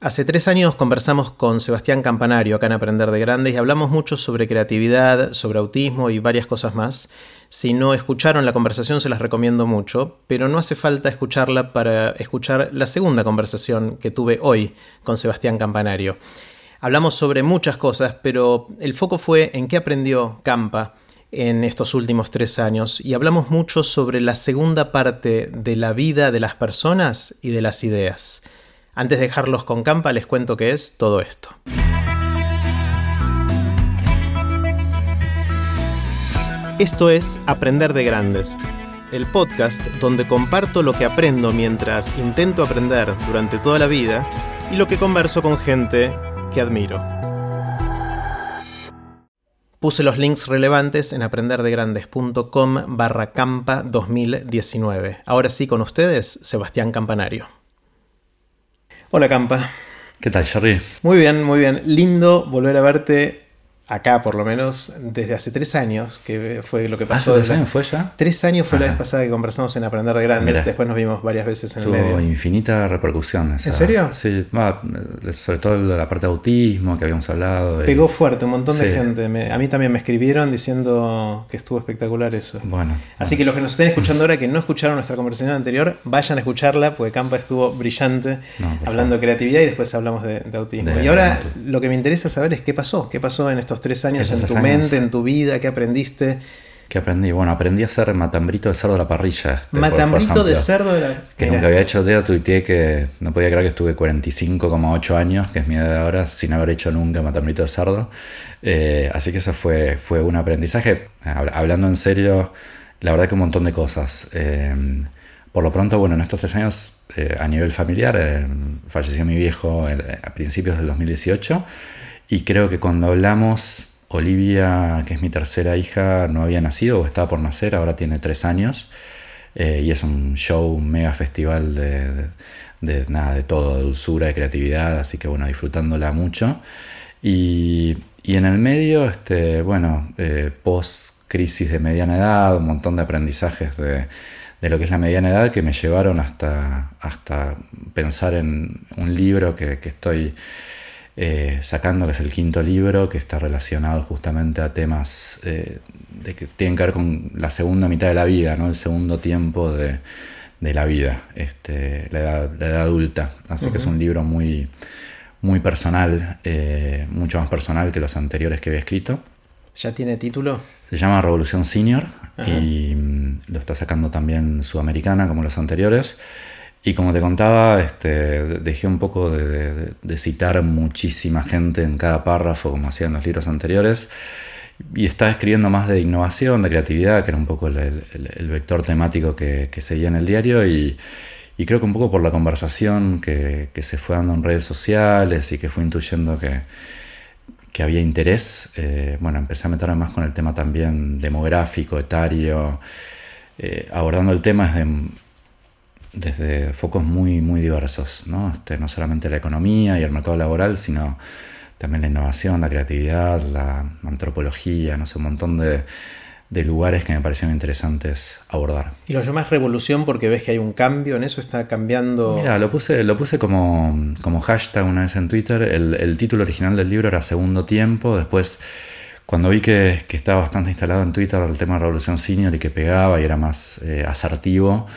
Hace tres años conversamos con Sebastián Campanario acá en Aprender de Grandes y hablamos mucho sobre creatividad, sobre autismo y varias cosas más. Si no escucharon la conversación se las recomiendo mucho, pero no hace falta escucharla para escuchar la segunda conversación que tuve hoy con Sebastián Campanario. Hablamos sobre muchas cosas, pero el foco fue en qué aprendió Campa en estos últimos tres años y hablamos mucho sobre la segunda parte de la vida de las personas y de las ideas. Antes de dejarlos con Campa, les cuento qué es todo esto. Esto es Aprender de Grandes, el podcast donde comparto lo que aprendo mientras intento aprender durante toda la vida y lo que converso con gente que admiro. Puse los links relevantes en aprenderdegrandes.com barra campa 2019. Ahora sí, con ustedes, Sebastián Campanario. Hola Campa. ¿Qué tal, Jerry? Muy bien, muy bien. Lindo volver a verte acá por lo menos desde hace tres años, que fue lo que pasó. ¿Hace tres años fue ya? Tres años fue la vez pasada que conversamos en Aprender de Grandes, después nos vimos varias veces en Tuvo el medio. infinita repercusión. ¿En serio? Sí, sobre todo la parte de autismo que habíamos hablado. Pegó fuerte, un montón de gente. a mí también me escribieron diciendo que estuvo espectacular eso. Bueno. Así que los que nos estén escuchando ahora que no escucharon nuestra conversación anterior, vayan a escucharla, porque Campa estuvo brillante hablando de creatividad y después hablamos de, autismo. y ahora lo que me interesa saber es qué pasó, qué pasé en estos tres años en tu mente, en tu vida, qué aprendiste. ¿Qué aprendí? Bueno, aprendí a hacer matambrito de cerdo a la parrilla. Este, matambrito de cerdo de la Que nunca había hecho dedo, tuiteé que no podía creer que estuve 45,8 años, que es mi edad de ahora, sin haber hecho nunca matambrito de cerdo. Eh, así que eso fue, fue un aprendizaje. Hablando en serio, la verdad que un montón de cosas. Eh, por lo pronto, bueno, en estos tres años, eh, a nivel familiar, falleció mi viejo a principios del 2018. Y creo que cuando hablamos Olivia, que es mi tercera hija, no había nacido o estaba por nacer, ahora tiene tres años. Eh, y es un show, un mega festival de, nada, de todo, de dulzura, de creatividad, así que bueno, disfrutándola mucho. Y, en el medio, este, bueno, eh, post crisis de mediana edad, un montón de aprendizajes de, lo que es la mediana edad que me llevaron hasta, hasta pensar en un libro que, que estoy eh, sacando, que es el quinto libro, que está relacionado justamente a temas eh, de que tienen que ver con la segunda mitad de la vida, ¿no? el segundo tiempo de, la vida, este, la, edad, adulta. Así que es un libro muy, muy personal, eh, mucho más personal que los anteriores que había escrito. ¿Ya tiene título? Se llama Revolución Senior y mm, lo está sacando también Sudamericana como los anteriores. Y como te contaba, este, dejé un poco de, citar muchísima gente en cada párrafo, como hacían los libros anteriores, y estaba escribiendo más de innovación, de creatividad, que era un poco el, vector temático que, seguía en el diario, y, creo que un poco por la conversación que, se fue dando en redes sociales y que fue intuyendo que, había interés, eh, bueno, empecé a meterme más con el tema también demográfico, etario, eh, abordando el tema desde focos muy, muy diversos, ¿no? Este, no solamente la economía y el mercado laboral, sino también la innovación, la creatividad, la antropología, no sé, un montón de, lugares que me parecieron interesantes abordar. ¿Y lo llamas revolución porque ves que hay un cambio en eso? ¿Está cambiando? Mira, lo puse, lo puse como, como hashtag una vez en Twitter. El, título original del libro era Segundo Tiempo. Después, cuando vi que, estaba bastante instalado en Twitter el tema de Revolución Senior y que pegaba y era más eh, asertivo,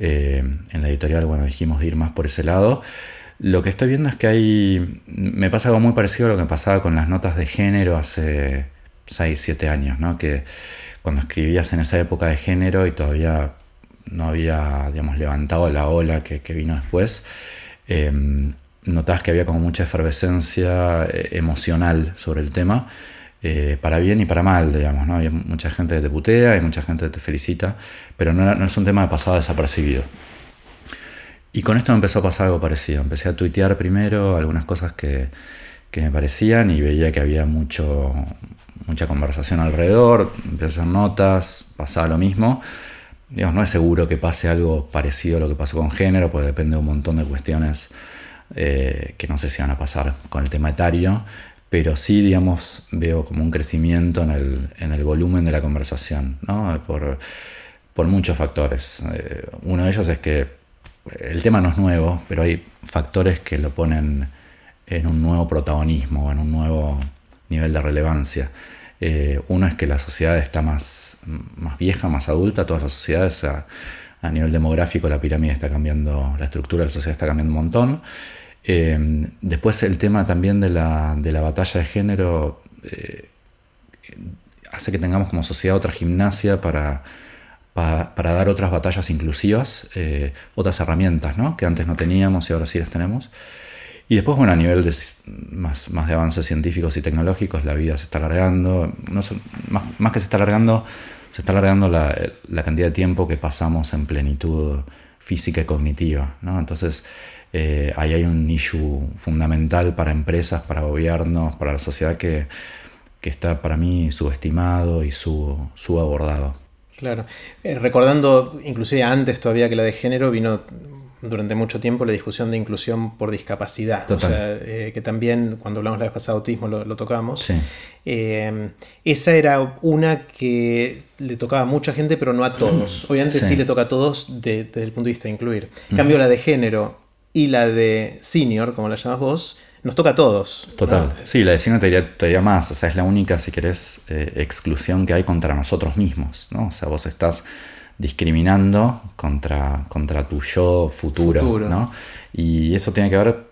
eh, en la editorial, bueno, dijimos ir más por ese lado. Lo que estoy viendo es que hay. Me pasa algo muy parecido a lo que pasaba con las notas de género hace 6, 7 años, ¿no? Que cuando escribías en esa época de género y todavía no había, digamos, levantado la ola que, vino después, eh, notabas que había como mucha efervescencia eh, emocional sobre el tema. Eh, para bien y para mal, digamos, ¿no? Hay mucha gente que te putea, hay mucha gente que te felicita, pero no, es un tema de pasado desapercibido. Y con esto me empezó a pasar algo parecido. Empecé a tuitear primero algunas cosas que, me parecían y veía que había mucho, mucha conversación alrededor, empecé a hacer notas, pasaba lo mismo. Digamos, no es seguro que pase algo parecido a lo que pasó con género, porque depende de un montón de cuestiones eh, que no sé si van a pasar con el tema etario, pero sí, digamos, veo como un crecimiento en el, volumen de la conversación, ¿no? por, muchos factores. Eh, uno de ellos es que el tema no es nuevo, pero hay factores que lo ponen en un nuevo protagonismo, en un nuevo nivel de relevancia. Eh, uno es que la sociedad está más, más vieja, más adulta, todas las sociedades a, nivel demográfico la pirámide está cambiando, la estructura de la sociedad está cambiando un montón. Eh, después el tema también de la, de la batalla de género eh, hace que tengamos como sociedad otra gimnasia para, para, dar otras batallas inclusivas, otras herramientas ¿no? que antes no teníamos y ahora sí las tenemos. Y después, bueno, a nivel de más, más de avances científicos y tecnológicos, la vida se está alargando. No, más, más, que se está alargando, se está alargando la, la, cantidad de tiempo que pasamos en plenitud física y cognitiva. ¿no? Entonces, eh, ahí hay un issue fundamental para empresas, para gobiernos, para la sociedad que, que está para mí subestimado y subabordado. Claro. Eh, recordando, inclusive antes todavía que la de género, vino durante mucho tiempo la discusión de inclusión por discapacidad. O sea, eh, que también cuando hablamos la vez pasada de autismo lo, tocamos. Eh, esa era una que le tocaba a mucha gente, pero no a todos. Obviamente sí, le toca a todos desde el punto de vista de incluir. En cambio, la de género y la de senior, como la llamas vos, nos toca a todos. Total. Sí, la de senior te diría, te más. O sea, es la única, si querés, eh, exclusión que hay contra nosotros mismos. ¿no? O sea, vos estás discriminando contra, contra tu yo futuro, ¿no? Y eso tiene que ver,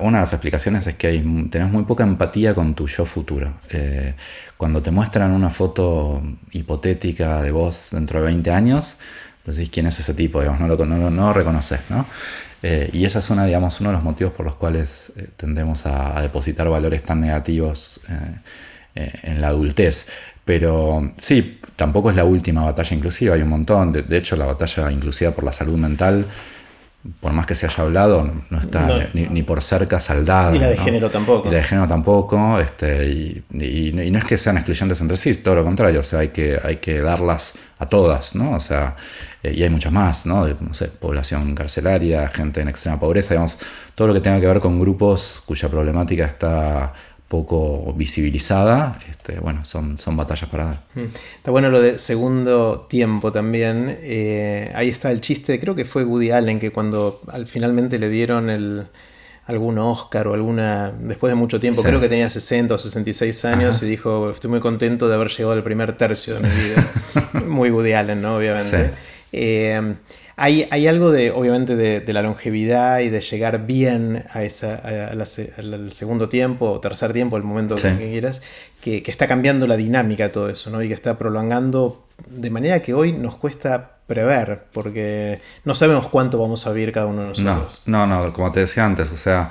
una de las explicaciones es que hay, tenés muy poca empatía con tu yo futuro. Eh, cuando te muestran una foto hipotética de vos dentro de 20 años, decís quién es ese tipo, digamos, no lo, no, no reconoces, ¿no? Eh, y esa es una, digamos, uno de los motivos por los cuales eh, tendemos a, depositar valores tan negativos en la adultez. Pero sí, tampoco es la última batalla inclusiva, hay un montón. De, hecho, la batalla inclusiva por la salud mental, por más que se haya hablado, no está ni, por cerca saldada. Y la de género tampoco. Y la de género tampoco. Este, y, no es que sean excluyentes entre sí, todo lo contrario. O sea, hay que, hay que darlas a todas, ¿no? O sea, eh, y hay muchas más, ¿no? no sé, población carcelaria, gente en extrema pobreza, digamos, todo lo que tenga que ver con grupos cuya problemática está poco visibilizada, este, bueno, son, son batallas para dar. Mm. Está bueno lo de segundo tiempo también. Eh, ahí está el chiste, creo que fue Woody Allen, que cuando al finalmente le dieron el, algún Oscar o alguna, después de mucho tiempo, creo que tenía 60 o 66 años y dijo, estoy muy contento de haber llegado al primer tercio de mi vida. muy Woody Allen, ¿no? Obviamente. Eh, hay, algo de, obviamente, de, la longevidad y de llegar bien a esa, al segundo tiempo o tercer tiempo, el momento que quieras, que, está cambiando la dinámica de todo eso, ¿no? Y que está prolongando de manera que hoy nos cuesta prever, porque no sabemos cuánto vamos a vivir cada uno de nosotros. No, no, no como te decía antes, o sea,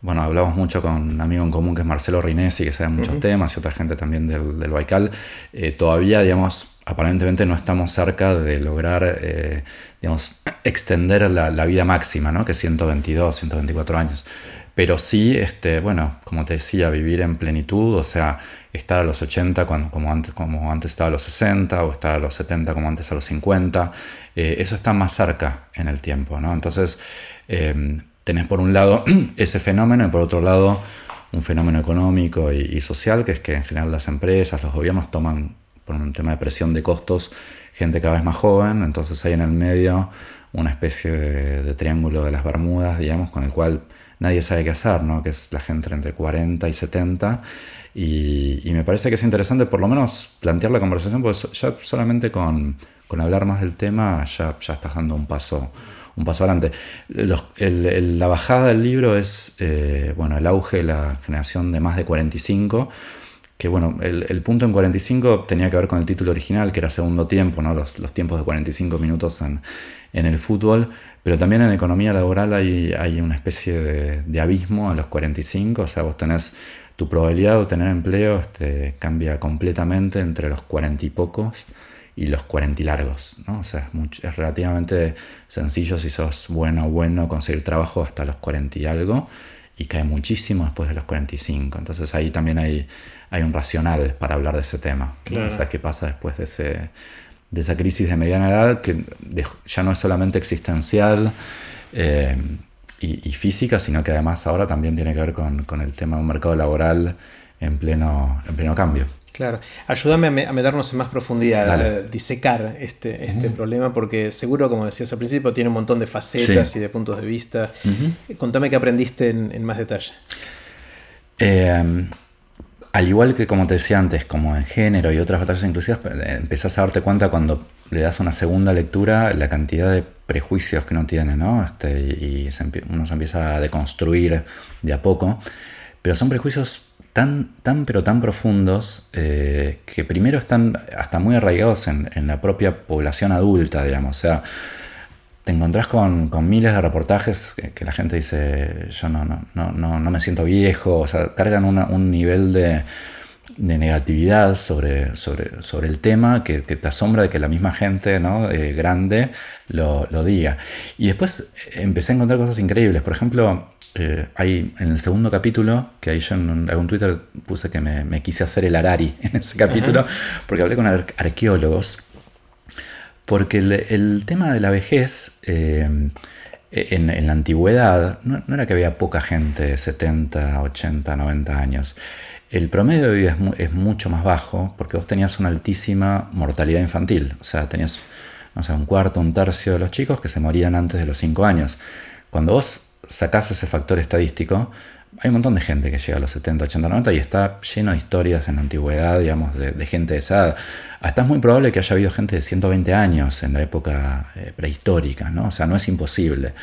bueno, hablamos mucho con un amigo en común que es Marcelo Rinesi, que sabe muchos temas, y otra gente también del, del Baikal. Eh, todavía, digamos, aparentemente no estamos cerca de lograr, eh, digamos, extender la, vida máxima, ¿no? que es 122, 124 años. Pero sí, este, bueno, como te decía, vivir en plenitud, o sea, estar a los 80 cuando, como, antes, como antes estaba a los 60, o estar a los 70 como antes a los 50, eh, eso está más cerca en el tiempo, ¿no? Entonces, eh, tenés por un lado ese fenómeno y por otro lado un fenómeno económico y, social, que es que en general las empresas, los gobiernos toman por un tema de presión de costos, gente cada vez más joven, entonces hay en el medio una especie de, triángulo de las Bermudas, digamos, con el cual nadie sabe qué hacer, ¿no? que es la gente entre 40 y 70. Y, me parece que es interesante por lo menos plantear la conversación, porque ya solamente con, hablar más del tema ya, ya estás dando un paso, un paso adelante. la bajada del libro es eh, bueno, el auge de la generación de más de 45 que bueno, el, punto en 45 tenía que ver con el título original, que era segundo tiempo, ¿no? los, tiempos de 45 minutos en, el fútbol, pero también en economía laboral hay, hay una especie de, abismo a los 45, o sea, vos tenés tu probabilidad de obtener empleo este, cambia completamente entre los 40 y pocos y los 40 y largos, ¿no? O sea, es, es relativamente sencillo si sos bueno o bueno conseguir trabajo hasta los 40 y algo, y cae muchísimo después de los 45. Entonces ahí también hay, hay un racional para hablar de ese tema. O sea, qué pasa después de, ese, de esa crisis de mediana edad que ya no es solamente existencial eh, y, física, sino que además ahora también tiene que ver con, con el tema de un mercado laboral en pleno, en pleno cambio. Claro, ayúdame a, meternos en más profundidad, a disecar este, este problema, porque seguro, como decías al principio, tiene un montón de facetas y de puntos de vista. Contame qué aprendiste en, más detalle. Eh, al igual que como te decía antes, como en género y otras batallas inclusivas, empezás a darte cuenta cuando le das una segunda lectura la cantidad de prejuicios que no tiene, ¿no? Este, y uno se empieza a deconstruir de a poco. Pero son prejuicios tan, tan pero tan profundos eh, que primero están hasta muy arraigados en, la propia población adulta, digamos. O sea, te encontrás con, miles de reportajes que, la gente dice, yo no, no, no, no, me siento viejo, o sea, cargan un nivel de, negatividad sobre, sobre, sobre el tema que, te asombra de que la misma gente ¿no? Eh, grande lo, lo, diga. Y después empecé a encontrar cosas increíbles. Por ejemplo, eh, hay en el segundo capítulo, que ahí yo en algún Twitter puse que me, quise hacer el Arari en ese capítulo, porque hablé con arqueólogos, porque el, tema de la vejez eh, en, la antigüedad no, era que había poca gente de 70, 80, 90 años. El promedio de vida es, mucho más bajo porque vos tenías una altísima mortalidad infantil. O sea, tenías no sé, un cuarto, un tercio de los chicos que se morían antes de los 5 años. Cuando vos sacás ese factor estadístico, hay un montón de gente que llega a los 70, 80, 90 y está lleno de historias en la antigüedad, digamos, de, gente de esa edad. Hasta es muy probable que haya habido gente de 120 años en la época eh, prehistórica, ¿no? O sea, no es imposible.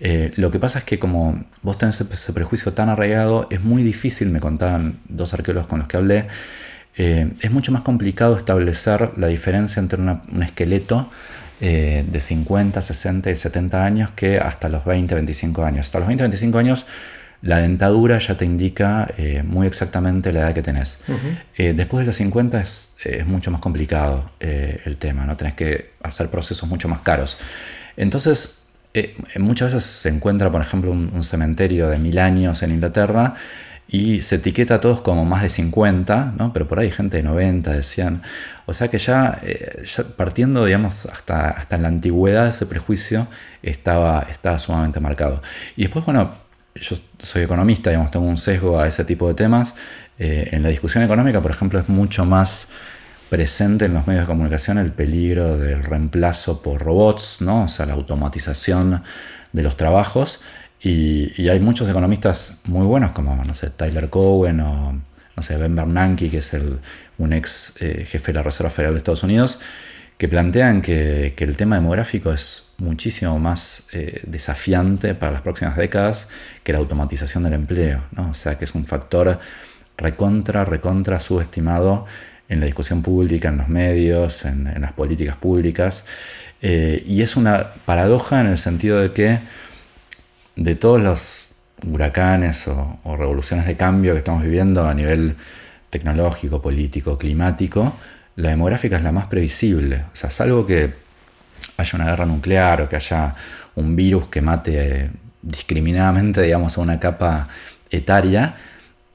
Eh, lo que pasa es que como vos tenés ese, prejuicio tan arraigado, es muy difícil, me contaban dos arqueólogos con los que hablé, eh, es mucho más complicado establecer la diferencia entre un esqueleto de 50, 60 y 70 años que hasta los 20, 25 años. Hasta los 20, 25 años la dentadura ya te indica eh, muy exactamente la edad que tenés. Eh, después de los 50 es, mucho más complicado el tema, ¿no? Tenés que hacer procesos mucho más caros. Entonces, muchas veces se encuentra, por ejemplo, un cementerio de mil años en Inglaterra y se etiqueta a todos como más de 50, ¿no? pero por ahí gente de 90 decían. O sea que eh, ya, partiendo, digamos, hasta, hasta en la antigüedad ese prejuicio estaba, estaba sumamente marcado. Y después, bueno, yo soy economista, digamos, tengo un sesgo a ese tipo de temas. Eh, en la discusión económica, por ejemplo, es mucho más presente en los medios de comunicación el peligro del reemplazo por robots, ¿no? o sea, la automatización de los trabajos. Y, hay muchos economistas muy buenos, como, no sé, Tyler Cowen o, no sé, Ben Bernanke, que es el, un ex eh, jefe de la Reserva Federal de Estados Unidos, que plantean que, el tema demográfico es muchísimo más eh, desafiante para las próximas décadas que la automatización del empleo, ¿no? O sea, que es un factor recontra, recontra subestimado en la discusión pública, en los medios, en, las políticas públicas. Eh, y es una paradoja en el sentido de que de todos los huracanes o, revoluciones de cambio que estamos viviendo a nivel tecnológico, político, climático, la demográfica es la más previsible. O sea, salvo que haya una guerra nuclear o que haya un virus que mate discriminadamente, digamos, a una capa etaria,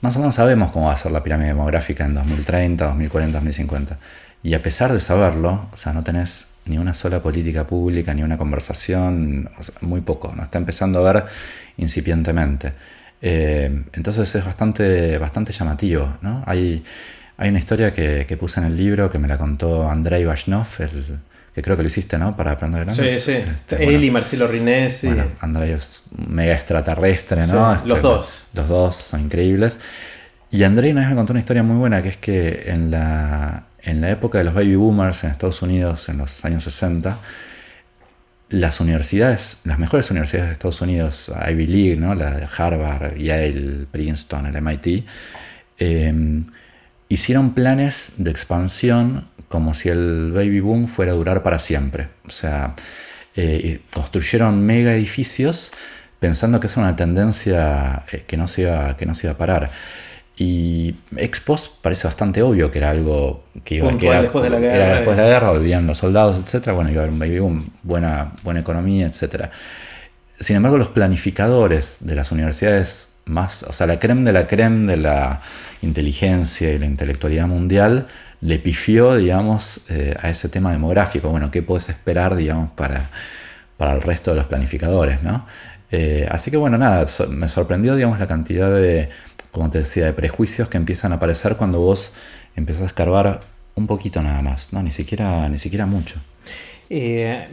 más o menos sabemos cómo va a ser la pirámide demográfica en 2030, 2040, 2050. Y a pesar de saberlo, o sea, no tenés ni una sola política pública, ni una conversación, muy poco, ¿no? está empezando a ver incipientemente. Eh, entonces es bastante, bastante llamativo. ¿no? Hay, hay una historia que, puse en el libro que me la contó Andrei Vashnov, el, que creo que lo hiciste, ¿no? Para aprender grandes. Sí, sí. Este, Él y Marcelo Rinesi. Bueno, Andrei es mega extraterrestre, ¿no? los este, dos. Los dos son increíbles. Y Andrei una vez me contó una historia muy buena, que es que en la, en la época de los baby boomers en Estados Unidos, en los años 60, las universidades, las mejores universidades de Estados Unidos, Ivy League, ¿no? la de Harvard, Yale, Princeton, el MIT, em, hicieron planes de expansión como si el baby boom fuera a durar para siempre. O sea, eh, construyeron mega edificios pensando que es una tendencia eh, que, no se iba, que no se iba a parar. Y Expos parece bastante obvio que era algo que iba a quedar después de la guerra. Era después de la guerra, volvían los soldados, etcétera. Bueno, iba a haber un baby boom, buena, buena economía, etcétera. Sin embargo, los planificadores de las universidades más, o sea, la creme de la creme de la inteligencia y la intelectualidad mundial le pifió, digamos, eh, a ese tema demográfico. Bueno, ¿qué puedes esperar, digamos, para, para el resto de los planificadores, ¿no? Eh, así que bueno, nada, me sorprendió, digamos, la cantidad de como te decía, de prejuicios que empiezan a aparecer cuando vos empezás a escarbar un poquito nada más, ¿no? Ni siquiera, ni siquiera mucho. Eh,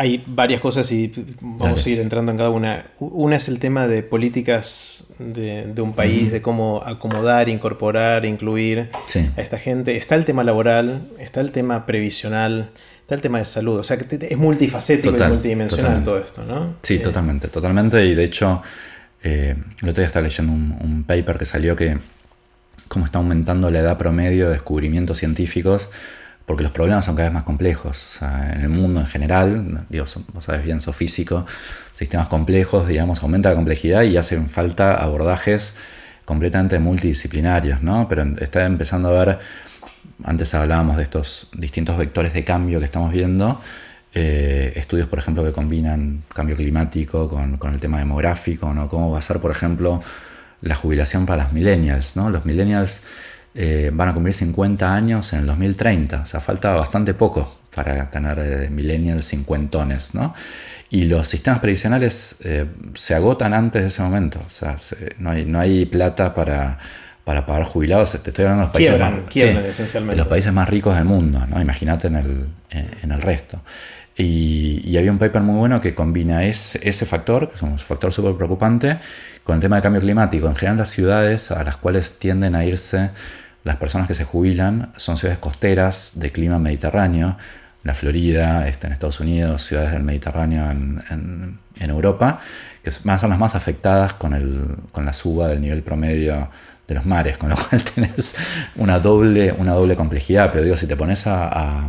hay varias cosas y vamos a ir entrando en cada una. Una es el tema de políticas de, un país, de cómo acomodar, incorporar, incluir a esta gente. Está el tema laboral, está el tema previsional, está el tema de salud. O sea, que es multifacético y multidimensional todo esto, ¿no? Sí, eh, totalmente, totalmente. Y de hecho, eh, el otro día estaba leyendo un, paper que salió que cómo está aumentando la edad promedio de descubrimientos científicos porque los problemas son cada vez más complejos. en el mundo en general, digo, vos sabes bien, sos físico, sistemas complejos, digamos, aumenta la complejidad y hacen falta abordajes completamente multidisciplinarios, ¿no? Pero está empezando a ver, antes hablábamos de estos distintos vectores de cambio que estamos viendo, eh, estudios, por ejemplo, que combinan cambio climático con, con, el tema demográfico, ¿no? Cómo va a ser, por ejemplo, la jubilación para los millennials, ¿no? Los millennials eh, van a cumplir 50 años en el 2030, o sea, falta bastante poco para tener eh, millennials cincuentones, ¿no? Y los sistemas previsionales eh, se agotan antes de ese momento, o sea, no, hay, no hay plata para, para pagar jubilados, te estoy hablando de los países, más, los países más ricos del mundo, ¿no? Imagínate en el, en el resto. Y, había un paper muy bueno que combina ese, ese factor, que es un factor súper preocupante, con el tema de cambio climático. En general las ciudades a las cuales tienden a irse las personas que se jubilan son ciudades costeras de clima mediterráneo, la Florida, este, en Estados Unidos, ciudades del Mediterráneo en, Europa, que son las más afectadas con, el, con la suba del nivel promedio de los mares, con lo cual tenés una doble, una doble complejidad. Pero digo, si te pones a,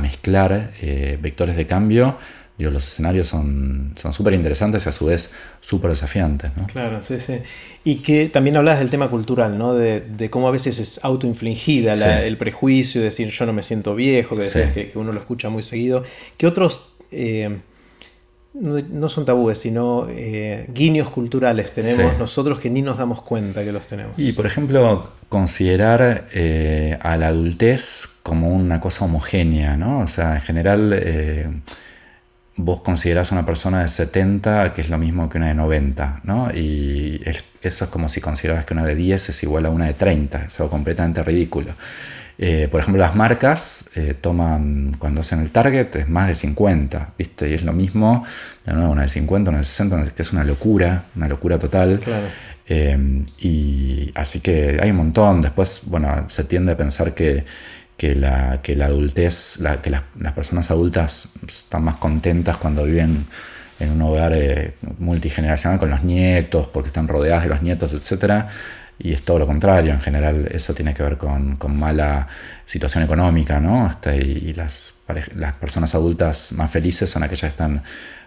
mezclar eh, vectores de cambio, Digo, los escenarios son súper interesantes y a su vez súper desafiantes. ¿no? Claro, sí, sí. Y que también hablas del tema cultural, ¿no? De, cómo a veces es autoinfligida el prejuicio, de decir yo no me siento viejo, que, que, uno lo escucha muy seguido. ¿Qué otros, eh, no, son tabúes, sino eh, guiños culturales tenemos nosotros que ni nos damos cuenta que los tenemos? Y por ejemplo, considerar eh, a la adultez como una cosa homogénea, ¿no? O sea, en general vos considerás una persona de 70 que es lo mismo que una de 90, ¿no? Y eso es como si considerabas que una de 10 es igual a una de 30, es algo completamente ridículo. Eh, por ejemplo, las marcas eh, toman, cuando hacen el target, es más de 50, ¿viste? Y es lo mismo, de nuevo, una de 50, una de 60, que es una locura, una locura total. Eh, y así que hay un montón. Después, bueno, se tiende a pensar que que la, que la adultez, que las personas adultas están más contentas cuando viven en un hogar eh, multigeneracional con los nietos, porque están rodeadas de los nietos, etc. Y es todo lo contrario, en general eso tiene que ver con, mala situación económica, ¿no? Este, y las, las personas adultas más felices son aquellas que están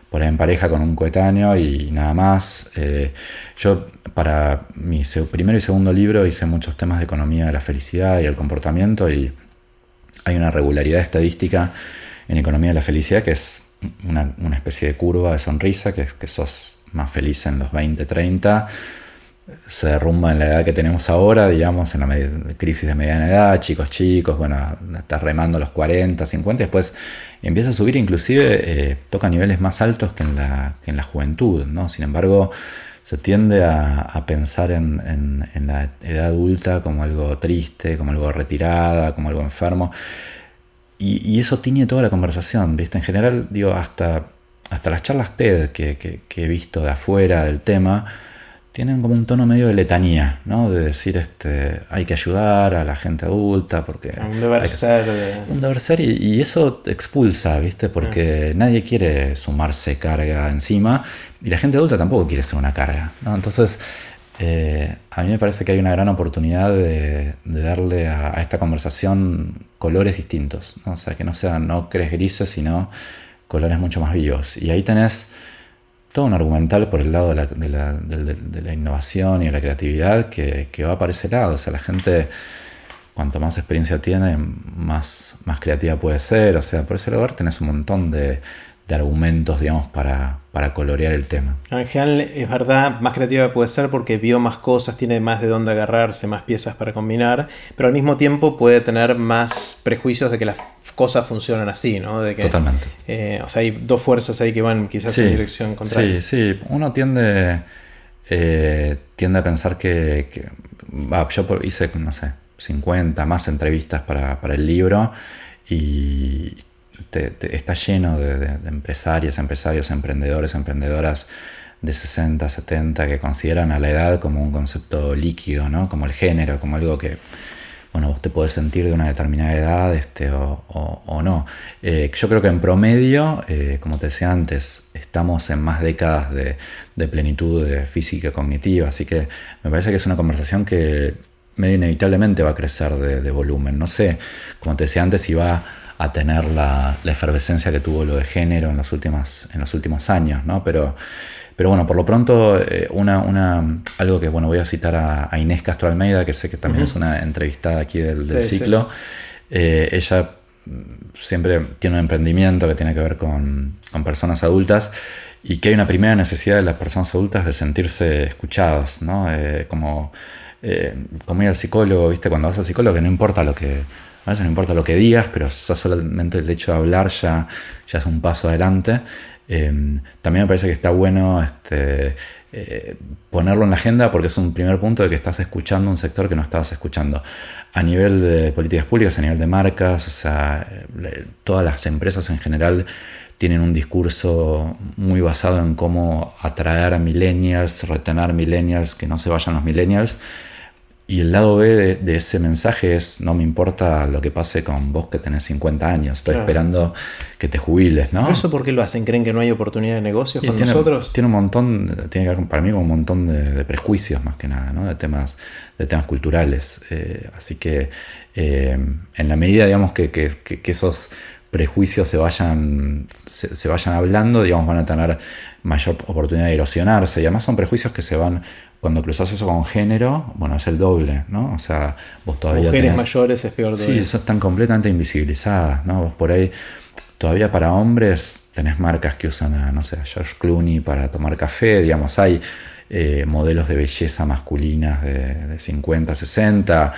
por ahí en pareja con un coetáneo y nada más. Eh, yo para mi primero y segundo libro hice muchos temas de economía de la felicidad y el comportamiento y hay una regularidad estadística en economía de la felicidad que es una, especie de curva de sonrisa, que es que sos más feliz en los 20, 30, se derrumba en la edad que tenemos ahora, digamos, en la crisis de mediana edad, chicos chicos, bueno, estás remando los 40, 50, después empieza a subir, inclusive eh, toca niveles más altos que en la, que en la juventud, ¿no? Sin embargo, se tiende a, pensar en, la edad adulta como algo triste, como algo retirada, como algo enfermo. Y, eso tiene toda la conversación, ¿viste? En general, digo, hasta, hasta las charlas TED que he visto de afuera del tema, tienen como un tono medio de letanía, ¿no? De decir, este, hay que ayudar a la gente adulta porque... Un deber ser. Un deber ser y, eso expulsa, ¿viste? Porque ah. nadie quiere sumarse carga encima y la gente adulta tampoco quiere ser una carga, ¿no? Entonces, eh, a mí me parece que hay una gran oportunidad de, darle a, a, esta conversación colores distintos, ¿no? O sea, que no sean no crees grises, sino colores mucho más vivos. Y ahí tenés todo un argumental por el lado de la, innovación y de la creatividad que, va para ese lado. O sea, la gente, cuanto más experiencia tiene, más, más creativa puede ser. O sea, por ese lugar tenés un montón de, argumentos, digamos, para, para colorear el tema. En general, es verdad, más creativa puede ser porque vio más cosas, tiene más de dónde agarrarse, más piezas para combinar, pero al mismo tiempo puede tener más prejuicios de que las cosas funcionan así, ¿no? De que, Totalmente. Eh, o sea, hay dos fuerzas ahí que van quizás en dirección contraria. Sí, sí. Uno tiende, eh, tiende a pensar que, yo hice, no sé, 50 más entrevistas para, el libro y está lleno de, de, empresarias, empresarios, emprendedores, emprendedoras de 60, 70 que consideran a la edad como un concepto líquido, ¿no? Como el género, como algo que, bueno, vos te podés sentir de una determinada edad este, o, no. Eh, yo creo que en promedio, eh, como te decía antes, estamos en más décadas de, plenitud de física cognitiva, así que me parece que es una conversación que medio inevitablemente va a crecer de, volumen. No sé, como te decía antes, si va a tener la, la, efervescencia que tuvo lo de género en los, últimos, en los últimos años, ¿no? Pero pero bueno, por lo pronto, eh, una, una, algo que bueno, voy a citar a, Inés Castro Almeida, que sé que también es una entrevistada aquí del, ciclo. Eh, ella siempre tiene un emprendimiento que tiene que ver con, personas adultas y que hay una primera necesidad de las personas adultas de sentirse escuchados, ¿no? Eh, como, como ir al psicólogo, ¿viste? Cuando vas al psicólogo, que no importa lo que, no importa lo que digas, pero solamente el hecho de hablar ya, ya es un paso adelante. Em, también me parece que está bueno este, eh, ponerlo en la agenda porque es un primer punto de que estás escuchando un sector que no estabas escuchando. A nivel de políticas públicas, a nivel de marcas, todas las empresas en general tienen un discurso muy basado en cómo atraer a millennials, retener millennials, que no se vayan los millennials. Y el lado B de, ese mensaje es, no me importa lo que pase con vos que tenés 50 años, estoy esperando que te jubiles, ¿no? eso por qué lo hacen? ¿Creen que no hay oportunidad de negocios con nosotros? Tiene un montón, tiene que ver para mí con un montón de, prejuicios más que nada, ¿no? De temas, de temas culturales. Eh, así que eh, en la medida, digamos, que, que, que, esos prejuicios se vayan, se, se, vayan hablando, digamos, van a tener mayor oportunidad de erosionarse. Y además son prejuicios que se van cuando cruzas eso con género, bueno, es el doble, ¿no? O sea, vos todavía. Mujeres mayores es peor Sí, eso están completamente invisibilizadas, ¿no? Vos por ahí, todavía para hombres, tenés marcas que usan a, no sé, a George Clooney para tomar café, digamos, hay eh, modelos de belleza masculinas de, 50, 60,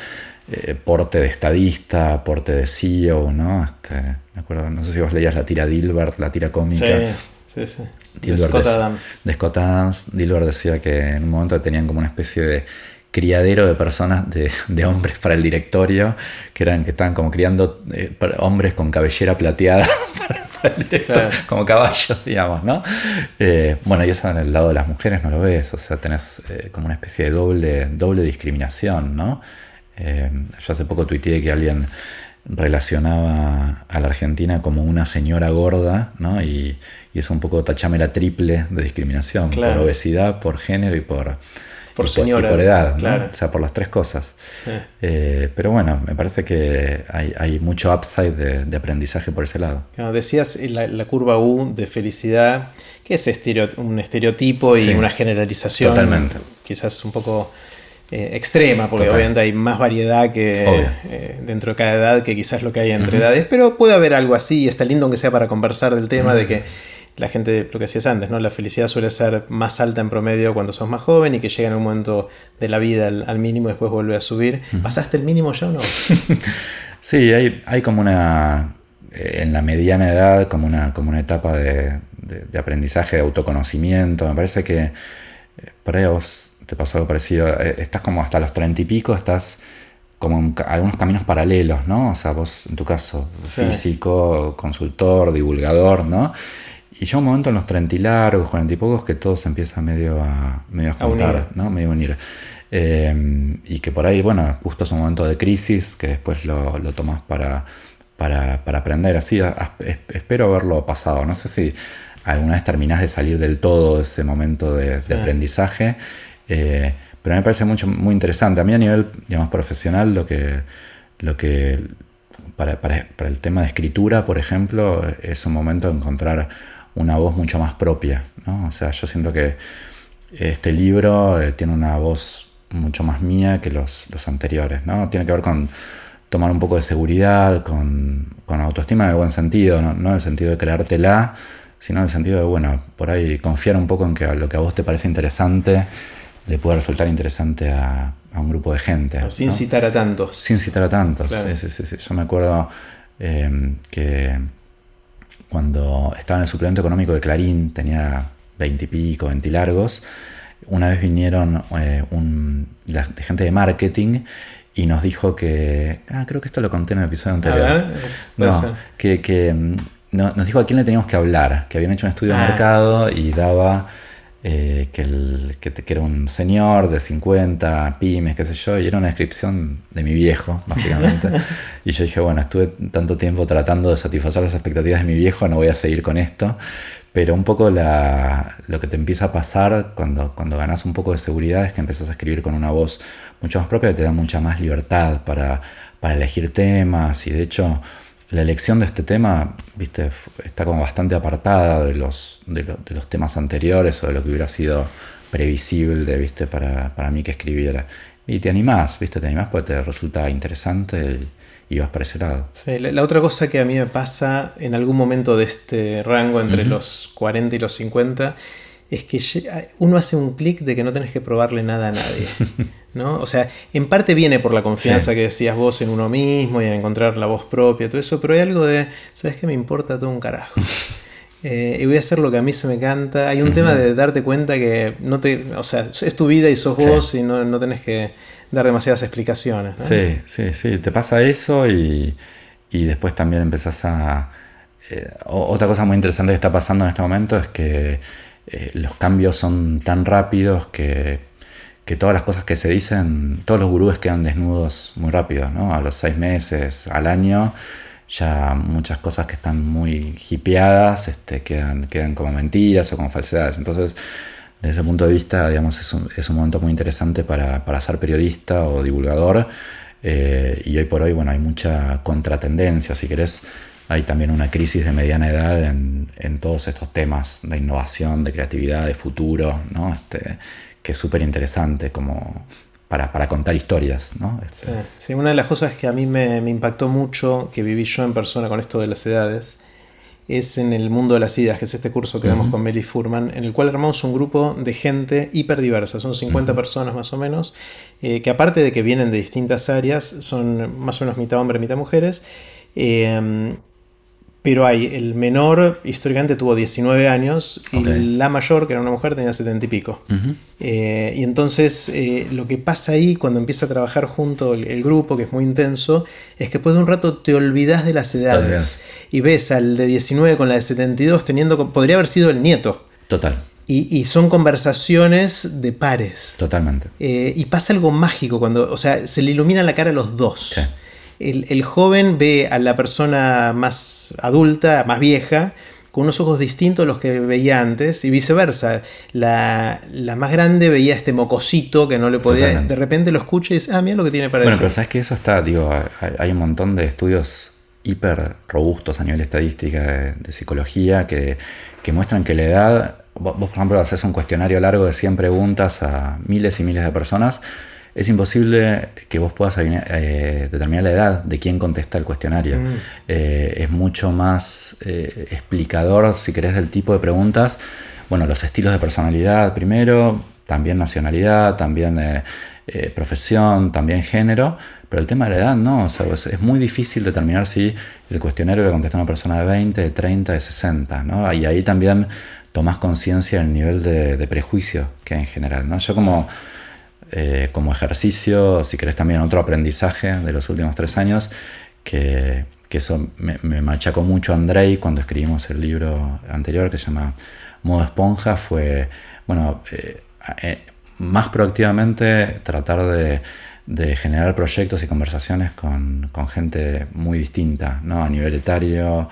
eh, porte de estadista, porte de CEO, ¿no? Este, me acuerdo, no sé si vos leías la tira Dilbert, la tira cómica. Sí, sí. de Scott Adams. De Scott Adams. Dilbert decía que en un momento tenían como una especie de criadero de personas, de, hombres para el directorio, que eran que estaban como criando eh, hombres con cabellera plateada para, el directorio, como caballos, digamos, ¿no? Eh, bueno, y eso en el lado de las mujeres no lo ves, o sea, tenés eh, como una especie de doble, doble discriminación, ¿no? yo hace poco tuiteé que alguien relacionaba a la Argentina como una señora gorda, ¿no? Y, es un poco tachame la triple de discriminación, por obesidad, por género y por, por, señora, por, edad, o sea, por las tres cosas. Eh, pero bueno, me parece que hay, mucho upside de, aprendizaje por ese lado. decías la, la, curva U de felicidad, que es un estereotipo y una generalización. Totalmente. Quizás un poco eh, extrema, porque obviamente hay más variedad que eh, dentro de cada edad que quizás lo que hay entre edades, pero puede haber algo así, y está lindo aunque sea para conversar del tema de que la gente, lo que hacías antes, ¿no? La felicidad suele ser más alta en promedio cuando sos más joven y que llega en un momento de la vida al, mínimo y después vuelve a subir. ¿Pasaste el mínimo ya o no? sí, hay, hay como una, eh, en la mediana edad, como una, como una etapa de, de aprendizaje, de autoconocimiento. Me parece que para ahí vos te pasó algo parecido. Eh, estás como hasta los treinta y pico, estás como en algunos caminos paralelos, ¿no? O sea, vos en tu caso, físico, consultor, divulgador, ¿no? Y yo un momento en los treinta y largos, cuarenta y pocos, que todo se empieza medio a, medio a juntar, ¿no? Medio a unir. Eh, y que por ahí, bueno, justo es un momento de crisis que después lo, lo tomas para, para, para, aprender. Así, espero haberlo pasado. No sé si alguna vez terminás de salir del todo de ese momento de, de aprendizaje eh, pero me parece mucho, muy interesante. A mí a nivel digamos, profesional, lo que, lo que para, el tema de escritura, por ejemplo, es un momento de encontrar una voz mucho más propia. ¿no? O sea, yo siento que este libro eh, tiene una voz mucho más mía que los, anteriores. ¿no? Tiene que ver con tomar un poco de seguridad, con, autoestima en el buen sentido, no, en el sentido de creártela, sino en el sentido de, bueno, por ahí confiar un poco en que lo que a vos te parece interesante le puede resultar interesante a, un grupo de gente. sin citar a tantos. Sin citar a tantos. Yo me acuerdo em, que cuando estaba en el suplemento económico de Clarín, tenía veintipico, veinti largos, una vez vinieron eh, la, gente de marketing y nos dijo que. Ah, creo que esto lo conté en el episodio anterior. no, que, mm, nos dijo a quién le teníamos que hablar, que habían hecho un estudio de ah. mercado y daba eh, que, el, que, era un señor de 50, pymes, qué sé yo, y era una descripción de mi viejo, básicamente. y yo dije, bueno, estuve tanto tiempo tratando de satisfacer las expectativas de mi viejo, no voy a seguir con esto. Pero un poco lo que te empieza a pasar cuando, cuando ganas un poco de seguridad es que empiezas a escribir con una voz mucho más propia que te da mucha más libertad para, para elegir temas y de hecho la elección de este tema, viste, está como bastante apartada de los, de, los temas anteriores o de lo que hubiera sido previsible, viste, para, para, mí que escribiera. Y te animás, viste, te animás porque te resulta interesante y, vas para ese lado. Sí, la, otra cosa que a mí me pasa en algún momento de este rango entre los 40 y los 50 es que uno hace un clic de que no tenés que probarle nada a nadie. ¿no? O sea, en parte viene por la confianza que decías vos en uno mismo y en encontrar la voz propia, todo eso, pero hay algo de, ¿sabes qué? Me importa todo un carajo. Eh, y voy a hacer lo que a mí se me canta. Hay un tema de darte cuenta que no te, o sea, es tu vida y sos vos y no, no, tenés que dar demasiadas explicaciones. Sí, sí, sí, te pasa eso y, y después también empezás a... Eh, otra cosa muy interesante que está pasando en este momento es que eh, los cambios son tan rápidos que, que, todas las cosas que se dicen, todos los gurúes quedan desnudos muy rápido, ¿no? A los seis meses, al año, ya muchas cosas que están muy hipeadas este, quedan, quedan como mentiras o como falsedades. Entonces, desde ese punto de vista, digamos, es un, es un momento muy interesante para, para ser periodista o divulgador. Eh, y hoy por hoy, bueno, hay mucha contratendencia, si querés hay también una crisis de mediana edad en, todos estos temas de innovación, de creatividad, de futuro, ¿no? Este, que es súper interesante como para, contar historias. ¿no? Sí. una de las cosas que a mí me, impactó mucho, que viví yo en persona con esto de las edades, es en el mundo de las ideas, que es este curso que damos con Mary Furman, en el cual armamos un grupo de gente hiperdiversa, son 50 personas más o menos, eh, que aparte de que vienen de distintas áreas, son más o menos mitad hombres, mitad mujeres, eh, pero hay, el menor históricamente tuvo 19 años y la mayor, que era una mujer, tenía 70 y pico. Eh, y entonces eh, lo que pasa ahí cuando empieza a trabajar junto el, grupo, que es muy intenso, es que después de un rato te olvidas de las edades. Y ves al de 19 con la de 72 teniendo, podría haber sido el nieto. Total. Y, son conversaciones de pares. Totalmente. Eh, y pasa algo mágico cuando, o sea, se le ilumina la cara a los dos. Sí el, joven ve a la persona más adulta, más vieja, con unos ojos distintos a los que veía antes y viceversa. La, más grande veía este mocosito que no le podía. De repente lo escucha y dice, ah, mira lo que tiene para decir. Bueno, pero sabes que eso está, digo, hay un montón de estudios hiper robustos a nivel estadística de, psicología que, que, muestran que la edad. Vos, por ejemplo, haces un cuestionario largo de 100 preguntas a miles y miles de personas es imposible que vos puedas eh, determinar la edad de quien contesta el cuestionario. Mm. Eh, es mucho más eh, explicador, si querés, del tipo de preguntas. Bueno, los estilos de personalidad primero, también nacionalidad, también profesión, también género, pero el tema de la edad no, es, muy difícil determinar si el cuestionario le contesta a una persona de 20, de 30, de 60, ¿no? Y ahí también tomás conciencia del nivel de, de, prejuicio que hay en general, ¿no? Yo como eh, como ejercicio, si querés también otro aprendizaje de los últimos tres años, que, eso me, machacó mucho Andrei cuando escribimos el libro anterior que se llama Modo Esponja, fue, bueno, eh, eh, más proactivamente tratar de, generar proyectos y conversaciones con, gente muy distinta, ¿no? A nivel etario,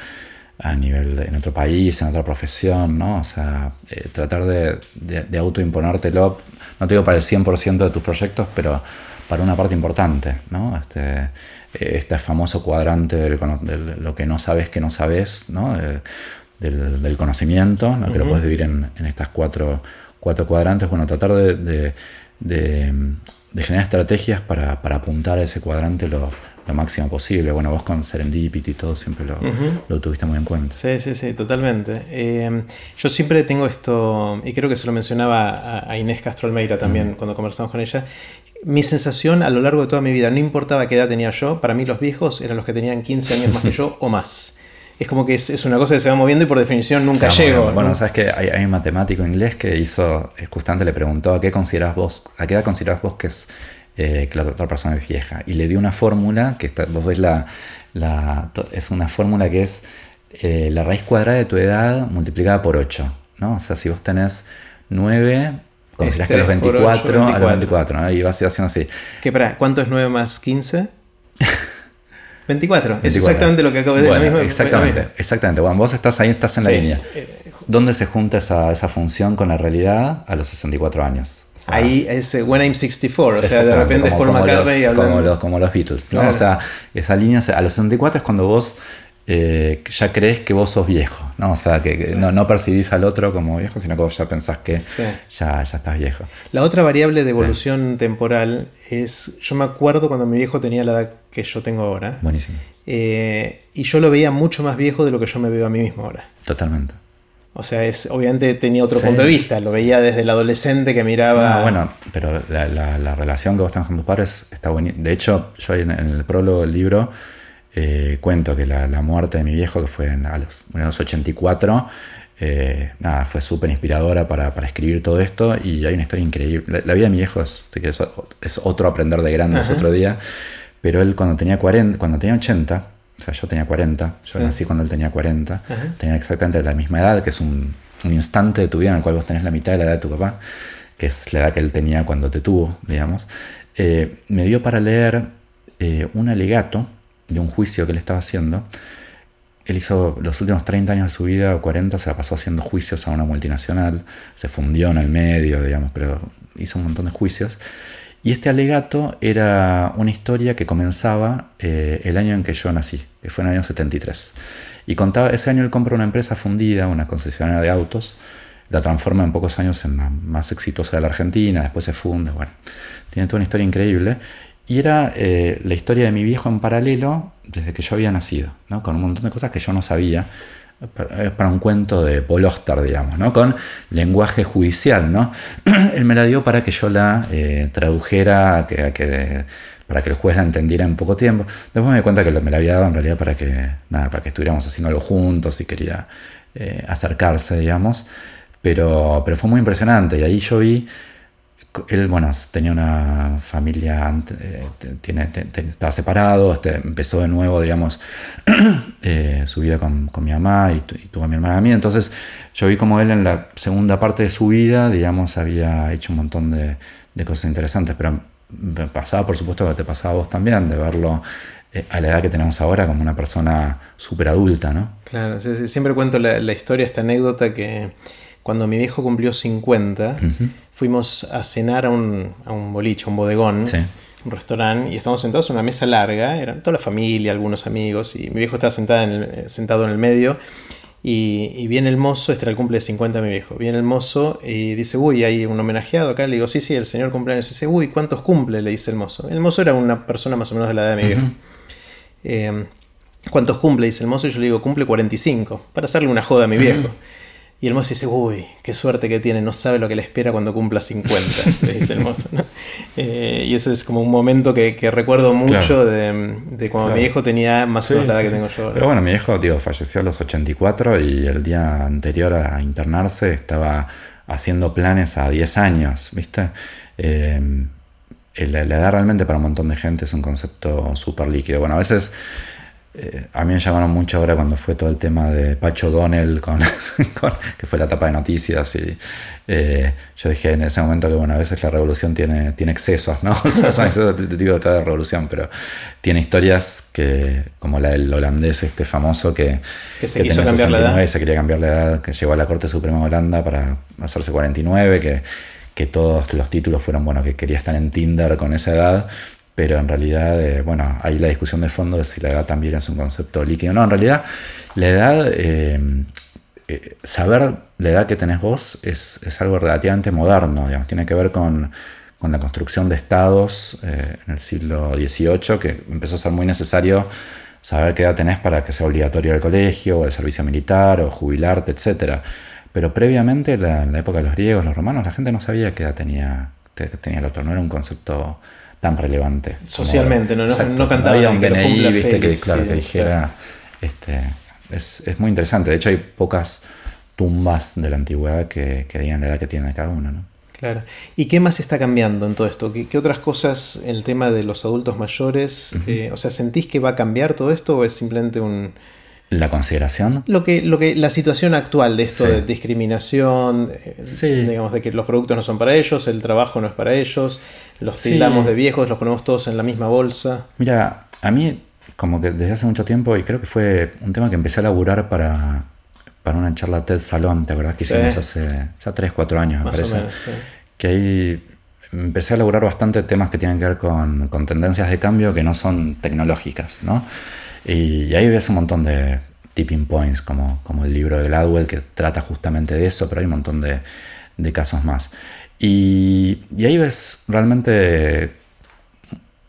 a nivel en otro país, en otra profesión, ¿no? O sea, tratar de, de, de autoimponértelo no te digo para el 100% de tus proyectos, pero para una parte importante, ¿no? Este, este famoso cuadrante de lo que no sabes que no sabes, ¿no? Eh, del, conocimiento, ¿no? que lo puedes dividir en, estas cuatro, cuatro, cuadrantes. Bueno, tratar de, generar estrategias para, apuntar a ese cuadrante lo, máximo posible. Bueno, vos con Serendipity y todo siempre lo, tuviste muy en cuenta. Sí, sí, sí, totalmente. Eh, yo siempre tengo esto, y creo que se lo mencionaba a, Inés Castro Almeida también cuando conversamos con ella. Mi sensación a lo largo de toda mi vida, no importaba qué edad tenía yo, para mí los viejos eran los que tenían 15 años más que yo o más es como que es, una cosa que se va moviendo y por definición nunca llego. Bueno, sabes que hay, un matemático inglés que hizo, justamente le preguntó a qué consideras vos, a qué edad consideras vos que es eh, que la otra persona es vieja. Y le dio una fórmula, que está, vos ves la, la, es una fórmula que es eh, la raíz cuadrada de tu edad multiplicada por 8. ¿no? O sea, si vos tenés 9, considerás que los 24, a los 24, ¿no? y vas haciendo así. ¿Qué, para, ¿Cuánto es 9 más 15? 24. Es exactamente lo que acabo de decir. Bueno, exactamente, exactamente. Bueno, vos estás ahí, estás en la línea. ¿Dónde se junta esa, esa, función con la realidad? A los 64 años. ahí es When I'm 64, o sea, de repente es Paul McCartney como los, como los Beatles, ¿no? O sea, esa línea, a los 64 es cuando vos eh, ya crees que vos sos viejo, ¿no? O sea, que, no, percibís al otro como viejo, sino que vos ya pensás que ya, ya estás viejo. La otra variable de evolución temporal es, yo me acuerdo cuando mi viejo tenía la edad que yo tengo ahora. Buenísimo. Eh, y yo lo veía mucho más viejo de lo que yo me veo a mí mismo ahora. Totalmente. O sea, es, obviamente tenía otro punto de vista, lo veía desde el adolescente que miraba... bueno, pero la, relación que vos tenés con tus padres está buenísima. De hecho, yo en el prólogo del libro eh, cuento que la, muerte de mi viejo, que fue en, a, los, 84, eh, nada, fue súper inspiradora para, escribir todo esto y hay una historia increíble. La, vida de mi viejo es, es, otro aprender de grandes otro día, pero él cuando tenía 40, cuando tenía 80, o sea, yo tenía 40, yo nací cuando él tenía 40, tenía exactamente la misma edad, que es un, instante de tu vida en el cual vos tenés la mitad de la edad de tu papá, que es la edad que él tenía cuando te tuvo, digamos. Eh, me dio para leer un alegato de un juicio que él estaba haciendo. Él hizo los últimos 30 años de su vida, o 40, se la pasó haciendo juicios a una multinacional, se fundió en el medio, digamos, pero hizo un montón de juicios. Y este alegato era una historia que comenzaba eh, el año en que yo nací, que fue en el año 73. Y contaba, ese año él compra una empresa fundida, una concesionaria de autos, la transforma en pocos años en la más exitosa de la Argentina, después se funde, bueno, tiene toda una historia increíble. Y era eh, la historia de mi viejo en paralelo desde que yo había nacido, ¿no? con un montón de cosas que yo no sabía. Es para un cuento de Paul Oster, digamos, ¿no? con lenguaje judicial. ¿no? Él me la dio para que yo la eh, tradujera, que, para que el juez la entendiera en poco tiempo. Después me di cuenta que me la había dado en realidad para que, nada, para que estuviéramos haciendo algo juntos y quería eh, acercarse, digamos. Pero, pero fue muy impresionante y ahí yo vi él, bueno, tenía una familia, eh, estaba separado, este, empezó de nuevo, digamos, eh, su vida con, mi mamá y, tuvo a mi hermana a mí. Entonces yo vi como él en la segunda parte de su vida, digamos, había hecho un montón de, cosas interesantes, pero me pasaba, por supuesto, que te pasaba a vos también, de verlo eh, a la edad que tenemos ahora como una persona súper adulta, ¿no? Claro, siempre cuento la, la historia, esta anécdota que cuando mi viejo cumplió 50, fuimos a cenar a un, a un boliche, a un bodegón, un restaurante, y estábamos sentados en una mesa larga, eran toda la familia, algunos amigos, y mi viejo estaba sentado en el, sentado en el medio. Y, viene el mozo, este era el cumple de 50 mi viejo. Viene el mozo y dice, uy, hay un homenajeado acá. Le digo, sí, sí, el señor cumpleaños. Y dice, uy, ¿cuántos cumple? Le dice el mozo. El mozo era una persona más o menos de la edad de mi viejo. Eh, ¿Cuántos cumple? Dice el mozo. Y yo le digo, cumple 45. Para hacerle una joda a mi viejo. Y el mozo dice, uy, qué suerte que tiene, no sabe lo que le espera cuando cumpla 50, le dice el mozo. Eh, y ese es como un momento que, recuerdo mucho de, cuando mi viejo tenía más o menos la edad que tengo yo. Pero bueno, mi viejo tío, falleció a los 84 y el día anterior a internarse estaba haciendo planes a 10 años, ¿viste? Eh, la, la edad realmente para un montón de gente es un concepto súper líquido. Bueno, a veces eh, a mí me llamaron mucho ahora cuando fue todo el tema de Pacho Donnell, con, que fue la tapa de noticias. Y eh, yo dije en ese momento que, bueno, a veces la revolución tiene, tiene excesos, ¿no? O sea, son excesos de toda la revolución, pero tiene historias que, como la del holandés este famoso que, que se quiso cambiar la edad. se quería cambiar la edad, que llegó a la Corte Suprema de Holanda para hacerse 49, que, que todos los títulos fueron, bueno, que quería estar en Tinder con esa edad pero en realidad, eh, bueno, ahí la discusión de fondo de si la edad también es un concepto líquido. No, en realidad, la edad, eh, eh, saber la edad que tenés vos es, algo relativamente moderno, digamos, tiene que ver con, la construcción de estados en el siglo XVIII, que empezó a ser muy necesario saber qué edad tenés para que sea obligatorio el colegio, o el servicio militar, o jubilarte, etc. Pero previamente, en la, época de los griegos, los romanos, la gente no sabía qué edad tenía, tenía el otro, no era un concepto tan relevante. Socialmente, no, no, cantaba había un DNI, viste, que, claro, que dijera. Este, es, es, muy interesante. De hecho, hay pocas tumbas de la antigüedad que, que digan la edad que tiene cada uno, ¿no? Claro. ¿Y qué más está cambiando en todo esto? ¿Qué, otras cosas el tema de los adultos mayores? Eh, o sea, ¿sentís que va a cambiar todo esto o es simplemente un... La consideración. Lo que, lo que, la situación actual de esto de discriminación, eh, digamos, de que los productos no son para ellos, el trabajo no es para ellos, los tildamos de viejos, los ponemos todos en la misma bolsa. Mira, a mí, como que desde hace mucho tiempo, y creo que fue un tema que empecé a laburar para, para una charla TED Salón, ¿te acordás que hicimos hace ya 3, 4 años, me parece? Que ahí empecé a elaborar bastante temas que tienen que ver con, con tendencias de cambio que no son tecnológicas, ¿no? Y, ahí ves un montón de tipping points, como, como el libro de Gladwell, que trata justamente de eso, pero hay un montón de, de casos más. Y, y, ahí ves realmente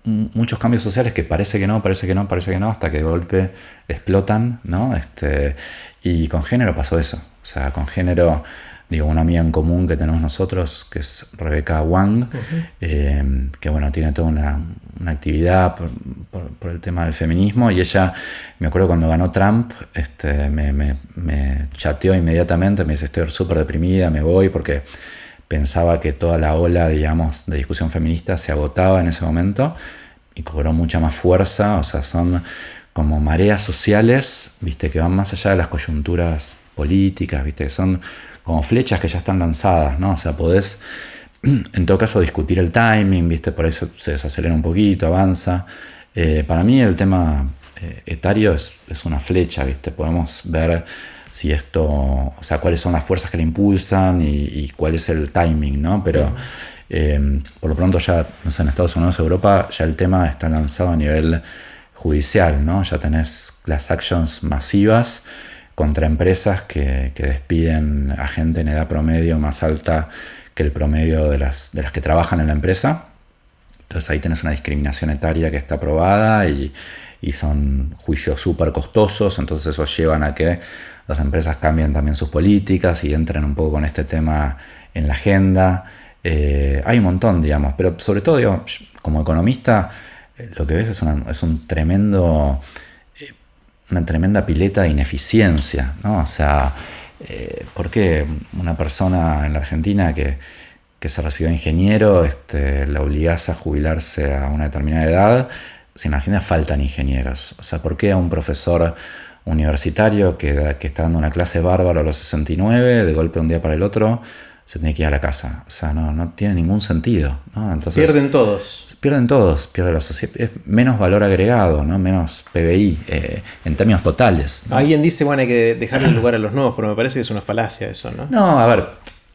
muchos cambios sociales que parece que no, parece que no, parece que no, hasta que de golpe explotan, ¿no? Este, y con género pasó eso. O sea, con género, digo, una amiga en común que tenemos nosotros, que es Rebeca Wang, eh, que bueno, tiene toda una, actividad por, el tema del feminismo. Y ella, me acuerdo cuando ganó Trump, este, me, me chateó inmediatamente, me dice, estoy súper deprimida, me voy porque pensaba que toda la ola, digamos, de discusión feminista se agotaba en ese momento y cobró mucha más fuerza, o sea, son como mareas sociales, viste, que van más allá de las coyunturas políticas, viste, que son como flechas que ya están lanzadas, ¿no? O sea, podés, en todo caso, discutir el timing, viste, por eso se desacelera un poquito, avanza. Eh, para mí el tema eh, etario es, es, una flecha, viste, podemos ver si esto, o sea, cuáles son las fuerzas que le impulsan y, cuál es el timing, ¿no? Pero eh, por lo pronto ya, no sé, en Estados Unidos, Europa, ya el tema está lanzado a nivel judicial, ¿no? Ya tenés las actions masivas contra empresas que, despiden a gente en edad promedio más alta el promedio de las, de las que trabajan en la empresa. Entonces ahí tenés una discriminación etaria que está aprobada y, y son juicios súper costosos, entonces eso llevan a que las empresas cambien también sus políticas y entren un poco con este tema en la agenda. Eh, hay un montón, digamos, pero sobre todo, como economista, eh, lo que ves es, es un tremendo, eh, una tremenda pileta de ineficiencia, ¿no? O sea, ¿por qué una persona en la Argentina que, se recibió ingeniero este, la obligás a jubilarse a una determinada edad? Si en Argentina faltan ingenieros. O sea, ¿por qué a un profesor universitario que, que está dando una clase bárbara a los 69, de golpe un día para el otro, se tiene que ir a la casa. O sea, no, no tiene ningún sentido. Pierden todos. Pierden todos, pierde la sociedad. Es menos valor agregado, ¿no? menos PBI eh, en términos totales. Alguien dice, bueno, hay que dejarle lugar a los nuevos, pero me parece que es una falacia eso, ¿no? No, a ver.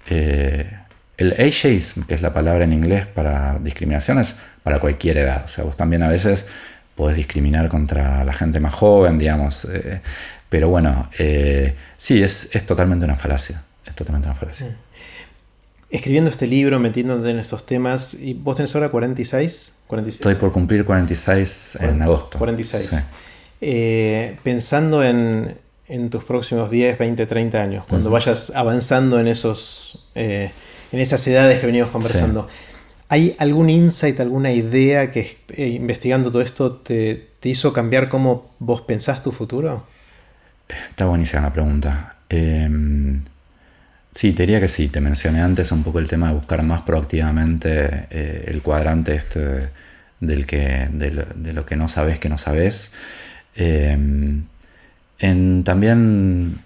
Eh, el ageism, que es la palabra en inglés para discriminación, es para cualquier edad. O sea, vos también a veces podés discriminar contra la gente más joven, digamos. Eh, pero bueno, sí, es, totalmente una falacia. Es totalmente una falacia. Escribiendo este libro, metiéndote en estos temas, ¿y vos tenés ahora 46? 46. Estoy por cumplir 46 en agosto. 46. Eh, pensando en, tus próximos 10, 20, 30 años, cuando vayas avanzando en, esos, en esas edades que venimos conversando. ¿Hay algún insight, alguna idea que eh, investigando todo esto te, hizo cambiar cómo vos pensás tu futuro? Está buenísima la pregunta. Sí, te diría que sí. Te mencioné antes un poco el tema de buscar más proactivamente eh, el cuadrante este del que, de, lo, que no sabes que no sabes. Em, en también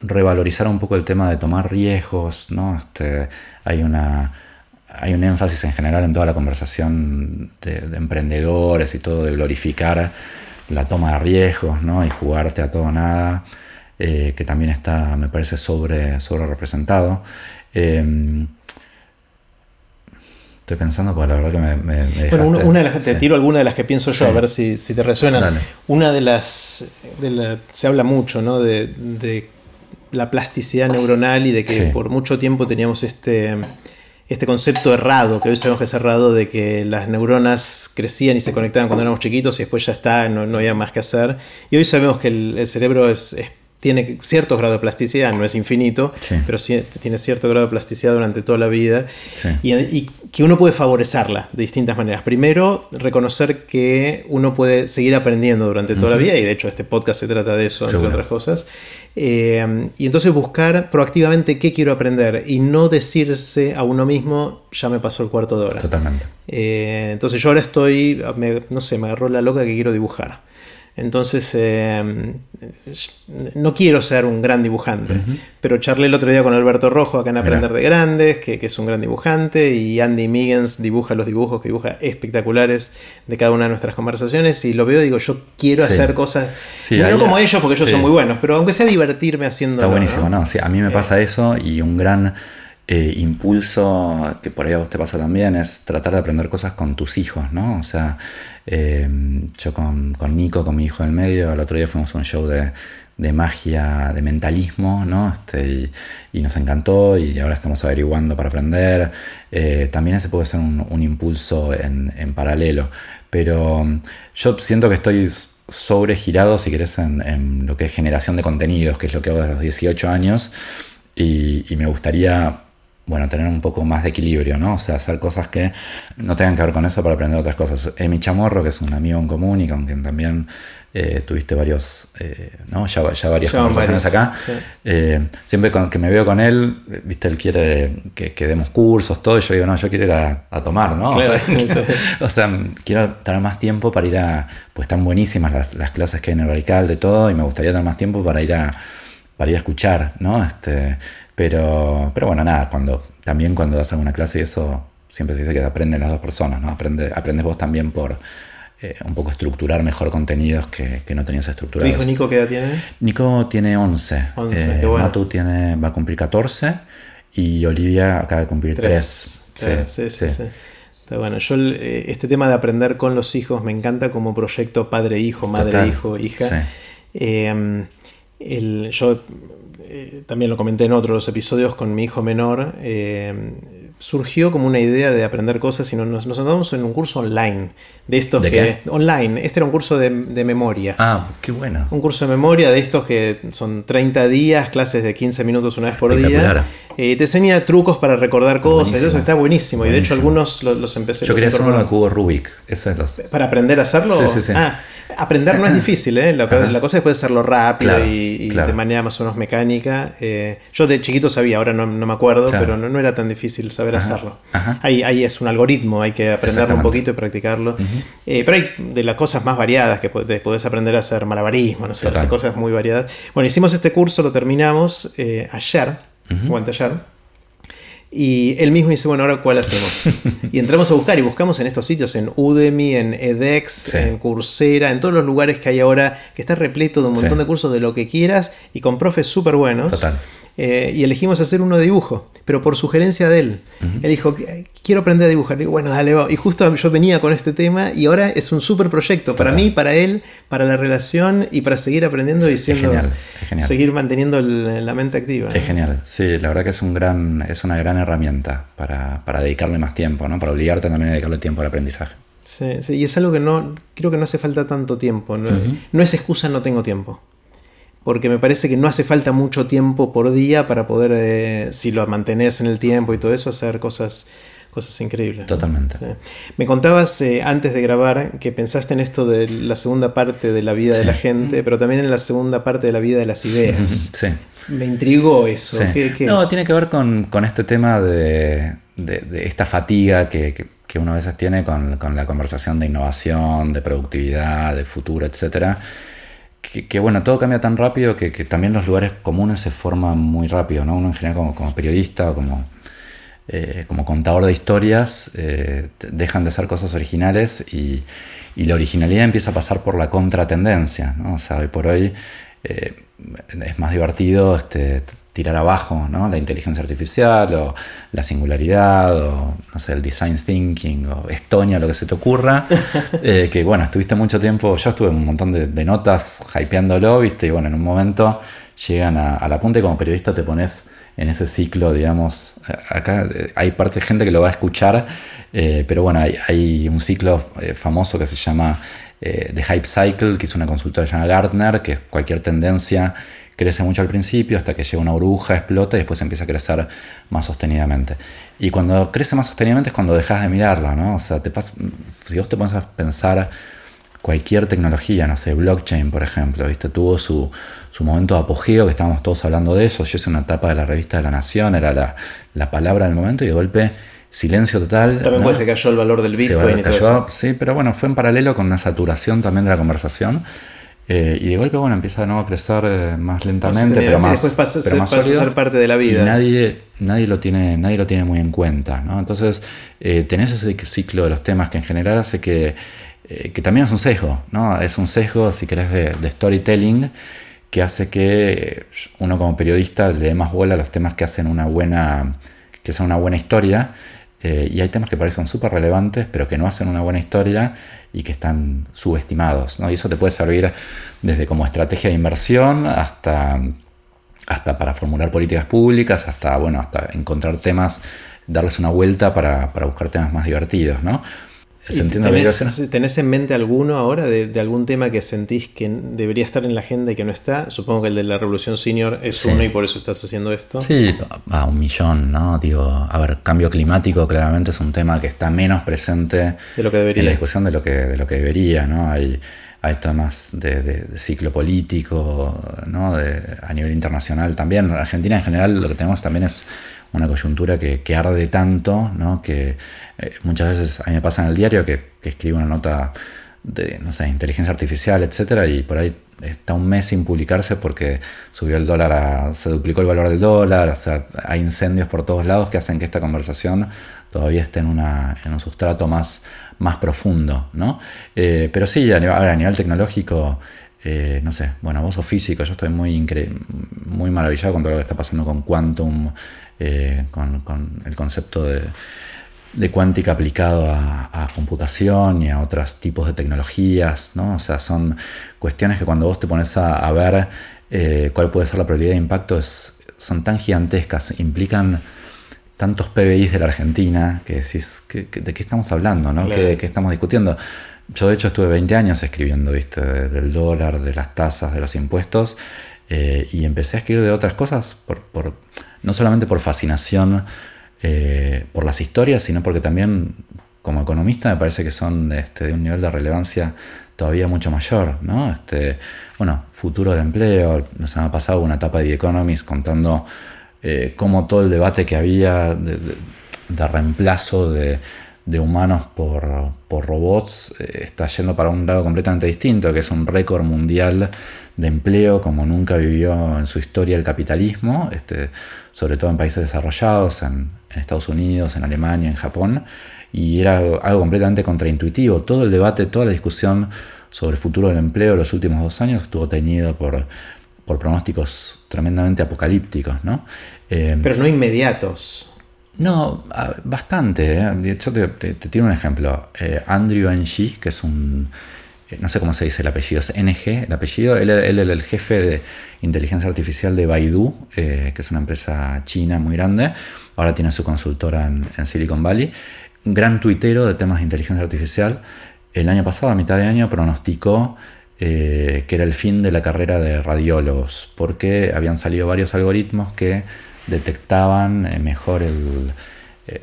revalorizar un poco el tema de tomar riesgos, ¿no? Este, hay una hay un énfasis en general en toda la conversación de, emprendedores y todo, de glorificar la toma de riesgos ¿no? y jugarte a todo nada, eh, que también está, me parece, sobre, sobre representado. Em, estoy pensando porque la verdad que me... bueno, una de las, te tiro alguna de las que pienso yo, a ver si, te resuenan. Una de las... se habla mucho ¿no? de, de la plasticidad neuronal y de que por mucho tiempo teníamos este este concepto errado, que hoy sabemos que es errado, de que las neuronas crecían y se conectaban cuando éramos chiquitos y después ya está, no, había más que hacer. Y hoy sabemos que el, cerebro es, tiene cierto grado de plasticidad, no es infinito, pero sí tiene cierto grado de plasticidad durante toda la vida y, que uno puede favorecerla de distintas maneras. Primero, reconocer que uno puede seguir aprendiendo durante toda la vida y de hecho este podcast se trata de eso, entre otras cosas. Eh, y entonces buscar proactivamente qué quiero aprender y no decirse a uno mismo, ya me pasó el cuarto de hora. Totalmente. Eh, entonces yo ahora estoy, no sé, me agarró la loca que quiero dibujar. Entonces, eh, no quiero ser un gran dibujante, pero charlé el otro día con Alberto Rojo acá en Aprender de Grandes, que, es un gran dibujante, y Andy Miggins dibuja los dibujos que dibuja espectaculares de cada una de nuestras conversaciones, y lo veo y digo, yo quiero hacer cosas, no como ellos, porque ellos son muy buenos, pero aunque sea divertirme haciendo... Está buenísimo, ¿no? a mí me pasa eh. eso y un gran... Eh, impulso que por ahí a vos te pasa también es tratar de aprender cosas con tus hijos, ¿no? O sea, eh, yo con, con, Nico, con mi hijo del medio, el otro día fuimos a un show de, magia, de mentalismo, ¿no? Este, y, nos encantó y ahora estamos averiguando para aprender. Eh, también ese puede ser un, impulso en, paralelo. Pero um, yo siento que estoy sobregirado, si querés, en, lo que es generación de contenidos, que es lo que hago desde los 18 años. Y me gustaría bueno, tener un poco más de equilibrio, ¿no? O sea, hacer cosas que no tengan que ver con eso para aprender otras cosas. Emi Chamorro, que es un amigo en común y con quien también eh, tuviste varios, eh, ¿no? Ya, ya varias conversaciones acá. Eh, siempre que me veo con él, viste, él quiere que, demos cursos, todo, y yo digo, no, yo quiero ir a, tomar, ¿no? o, sea, quiero tener más tiempo para ir a, pues están buenísimas las, clases que hay en el radical de todo, y me gustaría tener más tiempo para ir a, para ir a escuchar, ¿no? Este, pero, pero bueno, nada, cuando, también cuando das alguna clase, eso siempre se dice que aprenden las dos personas, ¿no? Aprende, aprendes vos también por eh, un poco estructurar mejor contenidos que, que no tenías estructurados. ¿Tu hijo Nico qué edad tiene? Nico tiene 11. 11 eh, qué bueno. Matu tiene, va a cumplir 14 y Olivia acaba de cumplir 3. Sí, sí, sí. Está bueno, yo eh, este tema de aprender con los hijos me encanta como proyecto padre-hijo, madre-hijo, hija. Eh, el, yo eh, también lo comenté en otros episodios con mi hijo menor, eh, surgió como una idea de aprender cosas y nos, nos andamos en un curso online. De estos que. Online. Este era un curso de, memoria. Ah, qué bueno. Un curso de memoria de estos que son 30 días, clases de 15 minutos una vez por día. Eh, te enseña trucos para recordar cosas. Eso está buenísimo. Y de hecho, algunos los, empecé Yo quería hacer uno cubo Rubik. Eso es ¿Para aprender a hacerlo? Sí, sí, sí. Ah, aprender no es difícil, ¿eh? La, cosa es poder hacerlo rápido y, de manera más o menos mecánica. Eh, yo de chiquito sabía, ahora no, me acuerdo, pero no, era tan difícil saber hacerlo. Ahí, ahí, es un algoritmo, hay que aprenderlo un poquito y practicarlo. Eh, pero hay de las cosas más variadas que podés aprender a hacer malabarismo, no sé, cosas muy variadas. Bueno, hicimos este curso, lo terminamos eh, ayer, o anteayer. Y él mismo dice, bueno, ahora cuál hacemos. y entramos a buscar y buscamos en estos sitios, en Udemy, en edX, en Coursera, en todos los lugares que hay ahora, que está repleto de un montón de cursos de lo que quieras y con profes súper buenos. Total. Eh, y elegimos hacer uno de dibujo, pero por sugerencia de él. Él dijo, quiero aprender a dibujar. Y bueno, dale, Y justo yo venía con este tema y ahora es un súper proyecto para mí, para él, para la relación y para seguir aprendiendo y siendo, seguir manteniendo la mente activa. Es genial, sí, la verdad que es, un gran, es una gran herramienta para, dedicarle más tiempo, ¿no? para obligarte también a dedicarle tiempo al aprendizaje. Sí, sí, y es algo que no, creo que no hace falta tanto tiempo, no, no es excusa no tengo tiempo porque me parece que no hace falta mucho tiempo por día para poder, eh, si lo mantenés en el tiempo y todo eso, hacer cosas, cosas increíbles. Totalmente. Me contabas eh, antes de grabar que pensaste en esto de la segunda parte de la vida de la gente, pero también en la segunda parte de la vida de las ideas. Sí. Me intrigó eso. no, tiene que ver con, este tema de, esta fatiga que, que, uno a veces tiene con, con la conversación de innovación, de productividad, de futuro, etcétera que, bueno, todo cambia tan rápido que, también los lugares comunes se forman muy rápido, ¿no? Uno en general como, periodista o como, eh, como contador de historias eh, dejan de ser cosas originales y, la originalidad empieza a pasar por la contratendencia, ¿no? O sea, hoy por hoy eh, es más divertido este, tirar abajo ¿no? la inteligencia artificial o la singularidad o no sé, el design thinking o Estonia, lo que se te ocurra. Eh, que bueno, estuviste mucho tiempo, yo estuve un montón de, notas hypeándolo, viste, y bueno, en un momento llegan a, la punta y como periodista te pones en ese ciclo, digamos, acá eh, hay parte de gente que lo va a escuchar, eh, pero bueno, hay, un ciclo famoso que se llama The Hype Cycle, que es una consultora llamada Gartner, que es cualquier tendencia crece mucho al principio hasta que llega una burbuja, explota y después empieza a crecer más sostenidamente. Y cuando crece más sostenidamente es cuando dejas de mirarla, ¿no? O sea, te si vos te pones a pensar cualquier tecnología, no sé, blockchain, por ejemplo, ¿viste? Tuvo su, momento de apogeo, que estábamos todos hablando de eso. Yo hice una etapa de la revista de la Nación, era la, la palabra del momento y de golpe silencio total. También que cayó el valor del Bitcoin y todo eso. Sí, pero bueno, fue en paralelo con una saturación también de la conversación. Eh, y de golpe, bueno, empieza de nuevo a crecer eh, más lentamente, pero más. Después pasa, a ser parte de la vida. Y nadie, nadie, lo tiene, nadie lo tiene muy en cuenta. ¿no? Entonces, eh, tenés ese ciclo de los temas que en general hace que, que también es un sesgo, ¿no? Es un sesgo, si querés, de, de, storytelling que hace que uno como periodista le dé más bola a los temas que hacen una buena, que son una buena historia eh, y hay temas que parecen súper relevantes, pero que no hacen una buena historia y que están subestimados. ¿no? Y eso te puede servir desde como estrategia de inversión hasta, hasta para formular políticas públicas, hasta, bueno, hasta encontrar temas, darles una vuelta para, para buscar temas más divertidos. ¿no? Tenés, en mente alguno ahora de, algún tema que sentís que debería estar en la agenda y que no está? Supongo que el de la revolución senior es uno y por eso estás haciendo esto. Sí, a un millón, ¿no? Digo, a ver, cambio climático claramente es un tema que está menos presente de lo que debería. en la discusión de lo que, de lo que debería, ¿no? Hay, hay temas de, ciclo político, ¿no? a nivel internacional también. En Argentina en general lo que tenemos también es una coyuntura que, que arde tanto, ¿no? que eh, muchas veces a mí me pasa en el diario que, escribo una nota de, no sé, inteligencia artificial, etcétera, y por ahí está un mes sin publicarse porque subió el dólar, a, se duplicó el valor del dólar, o sea, hay incendios por todos lados que hacen que esta conversación todavía esté en, una, en un sustrato más, más profundo, ¿no? Eh, pero sí, a nivel, a nivel tecnológico, eh, no sé, bueno, vos sos físico, yo estoy muy, muy maravillado con todo lo que está pasando con Quantum, con el concepto de de cuántica aplicado a, computación y a otros tipos de tecnologías, ¿no? O sea, son cuestiones que cuando vos te pones a, ver eh, cuál puede ser la probabilidad de impacto son tan gigantescas, implican tantos PBIs de la Argentina que decís, ¿de qué estamos hablando? ¿no? ¿Qué, estamos discutiendo? Yo de hecho estuve 20 años escribiendo, ¿viste? Del dólar, de las tasas, de los impuestos, eh, y empecé a escribir de otras cosas, por, por, no solamente por fascinación, eh, por las historias, sino porque también como economista me parece que son este, de un nivel de relevancia todavía mucho mayor, ¿no? Este, bueno, futuro del empleo, nos ha pasado una etapa de The Economist contando eh, cómo todo el debate que había de, reemplazo de, humanos por, robots eh, está yendo para un lado completamente distinto, que es un récord mundial de empleo como nunca vivió en su historia el capitalismo, este, sobre todo en países desarrollados, en, Estados Unidos, en Alemania, en Japón, y era algo completamente contraintuitivo. Todo el debate, toda la discusión sobre el futuro del empleo en los últimos dos años estuvo teñido por, por pronósticos tremendamente apocalípticos. ¿no? Eh, Pero no inmediatos. No, bastante. ¿eh? Yo te, te, un ejemplo. Eh, Andrew Ng, que es un no sé cómo se dice el apellido, es NG, el apellido, él, es el jefe de inteligencia artificial de Baidu, eh, que es una empresa china muy grande, ahora tiene su consultora en, Silicon Valley, gran tuitero de temas de inteligencia artificial, el año pasado, a mitad de año, pronosticó eh, que era el fin de la carrera de radiólogos, porque habían salido varios algoritmos que detectaban mejor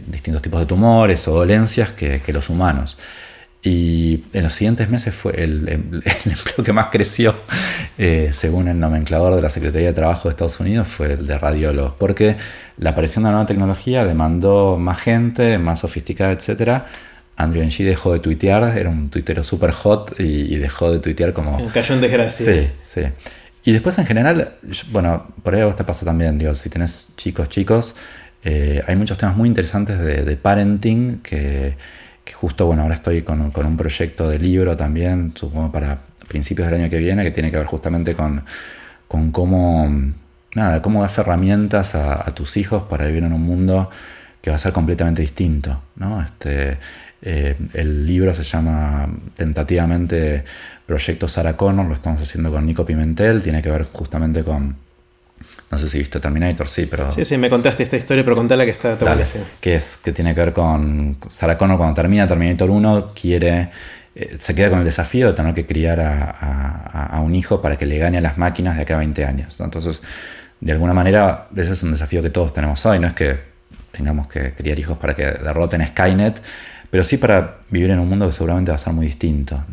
distintos tipos de tumores o dolencias que los humanos. Y en los siguientes meses fue el, empleo que más creció, eh, según el nomenclador de la Secretaría de Trabajo de Estados Unidos, fue el de radiólogos, porque la aparición de la nueva tecnología demandó más gente, más sofisticada, etc. Andrew Ng dejó de tuitear, era un tuitero super hot y, dejó de tuitear como... Cayó en desgracia. Sí, sí. Y después en general, bueno, por ahí a vos te pasa también, digo, si tenés chicos, chicos, eh, hay muchos temas muy interesantes de, de parenting que que justo, bueno, ahora estoy con, un proyecto de libro también, supongo para principios del año que viene, que tiene que ver justamente con, con cómo, nada, cómo das herramientas a, tus hijos para vivir en un mundo que va a ser completamente distinto, ¿no? Este, eh, el libro se llama tentativamente Proyecto Sarah Connor, lo estamos haciendo con Nico Pimentel, tiene que ver justamente con no sé si viste Terminator, sí, pero. Sí, sí, me contaste esta historia, pero contala que está, está Que es que tiene que ver con Sarah Connor cuando termina Terminator 1, quiere eh, se queda con el desafío de tener que criar a, un hijo para que le gane a las máquinas de acá a 20 años. Entonces, de alguna manera, ese es un desafío que todos tenemos hoy. No es que tengamos que criar hijos para que derroten Skynet, pero sí para vivir en un mundo que seguramente va a ser muy distinto.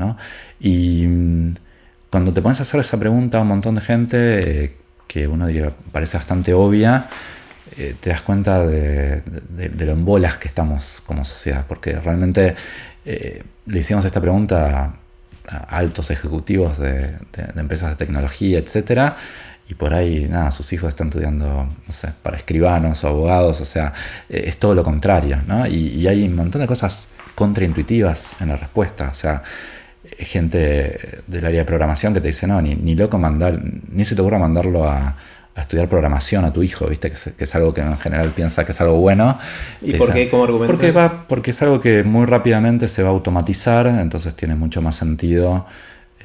Y mm, cuando te pones a hacer esa pregunta a un montón de gente, eh, que uno diría parece bastante obvia, eh, te das cuenta de, lo en bolas que estamos como sociedad, porque realmente eh, le hicimos esta pregunta a, altos ejecutivos de, empresas de tecnología, etcétera, y por ahí, nada, sus hijos están estudiando, no sé, para escribanos o abogados, o sea, eh, es todo lo contrario, ¿no? Y, hay un montón de cosas contraintuitivas en la respuesta, o sea, gente del área de programación que te dice, no, ni, ni loco mandar, ni se te ocurra mandarlo a, estudiar programación a tu hijo, ¿viste? Que es, algo que en general piensa que es algo bueno. ¿Y por qué como argumento? Porque, va, porque es algo que muy rápidamente se va a automatizar, entonces tiene mucho más sentido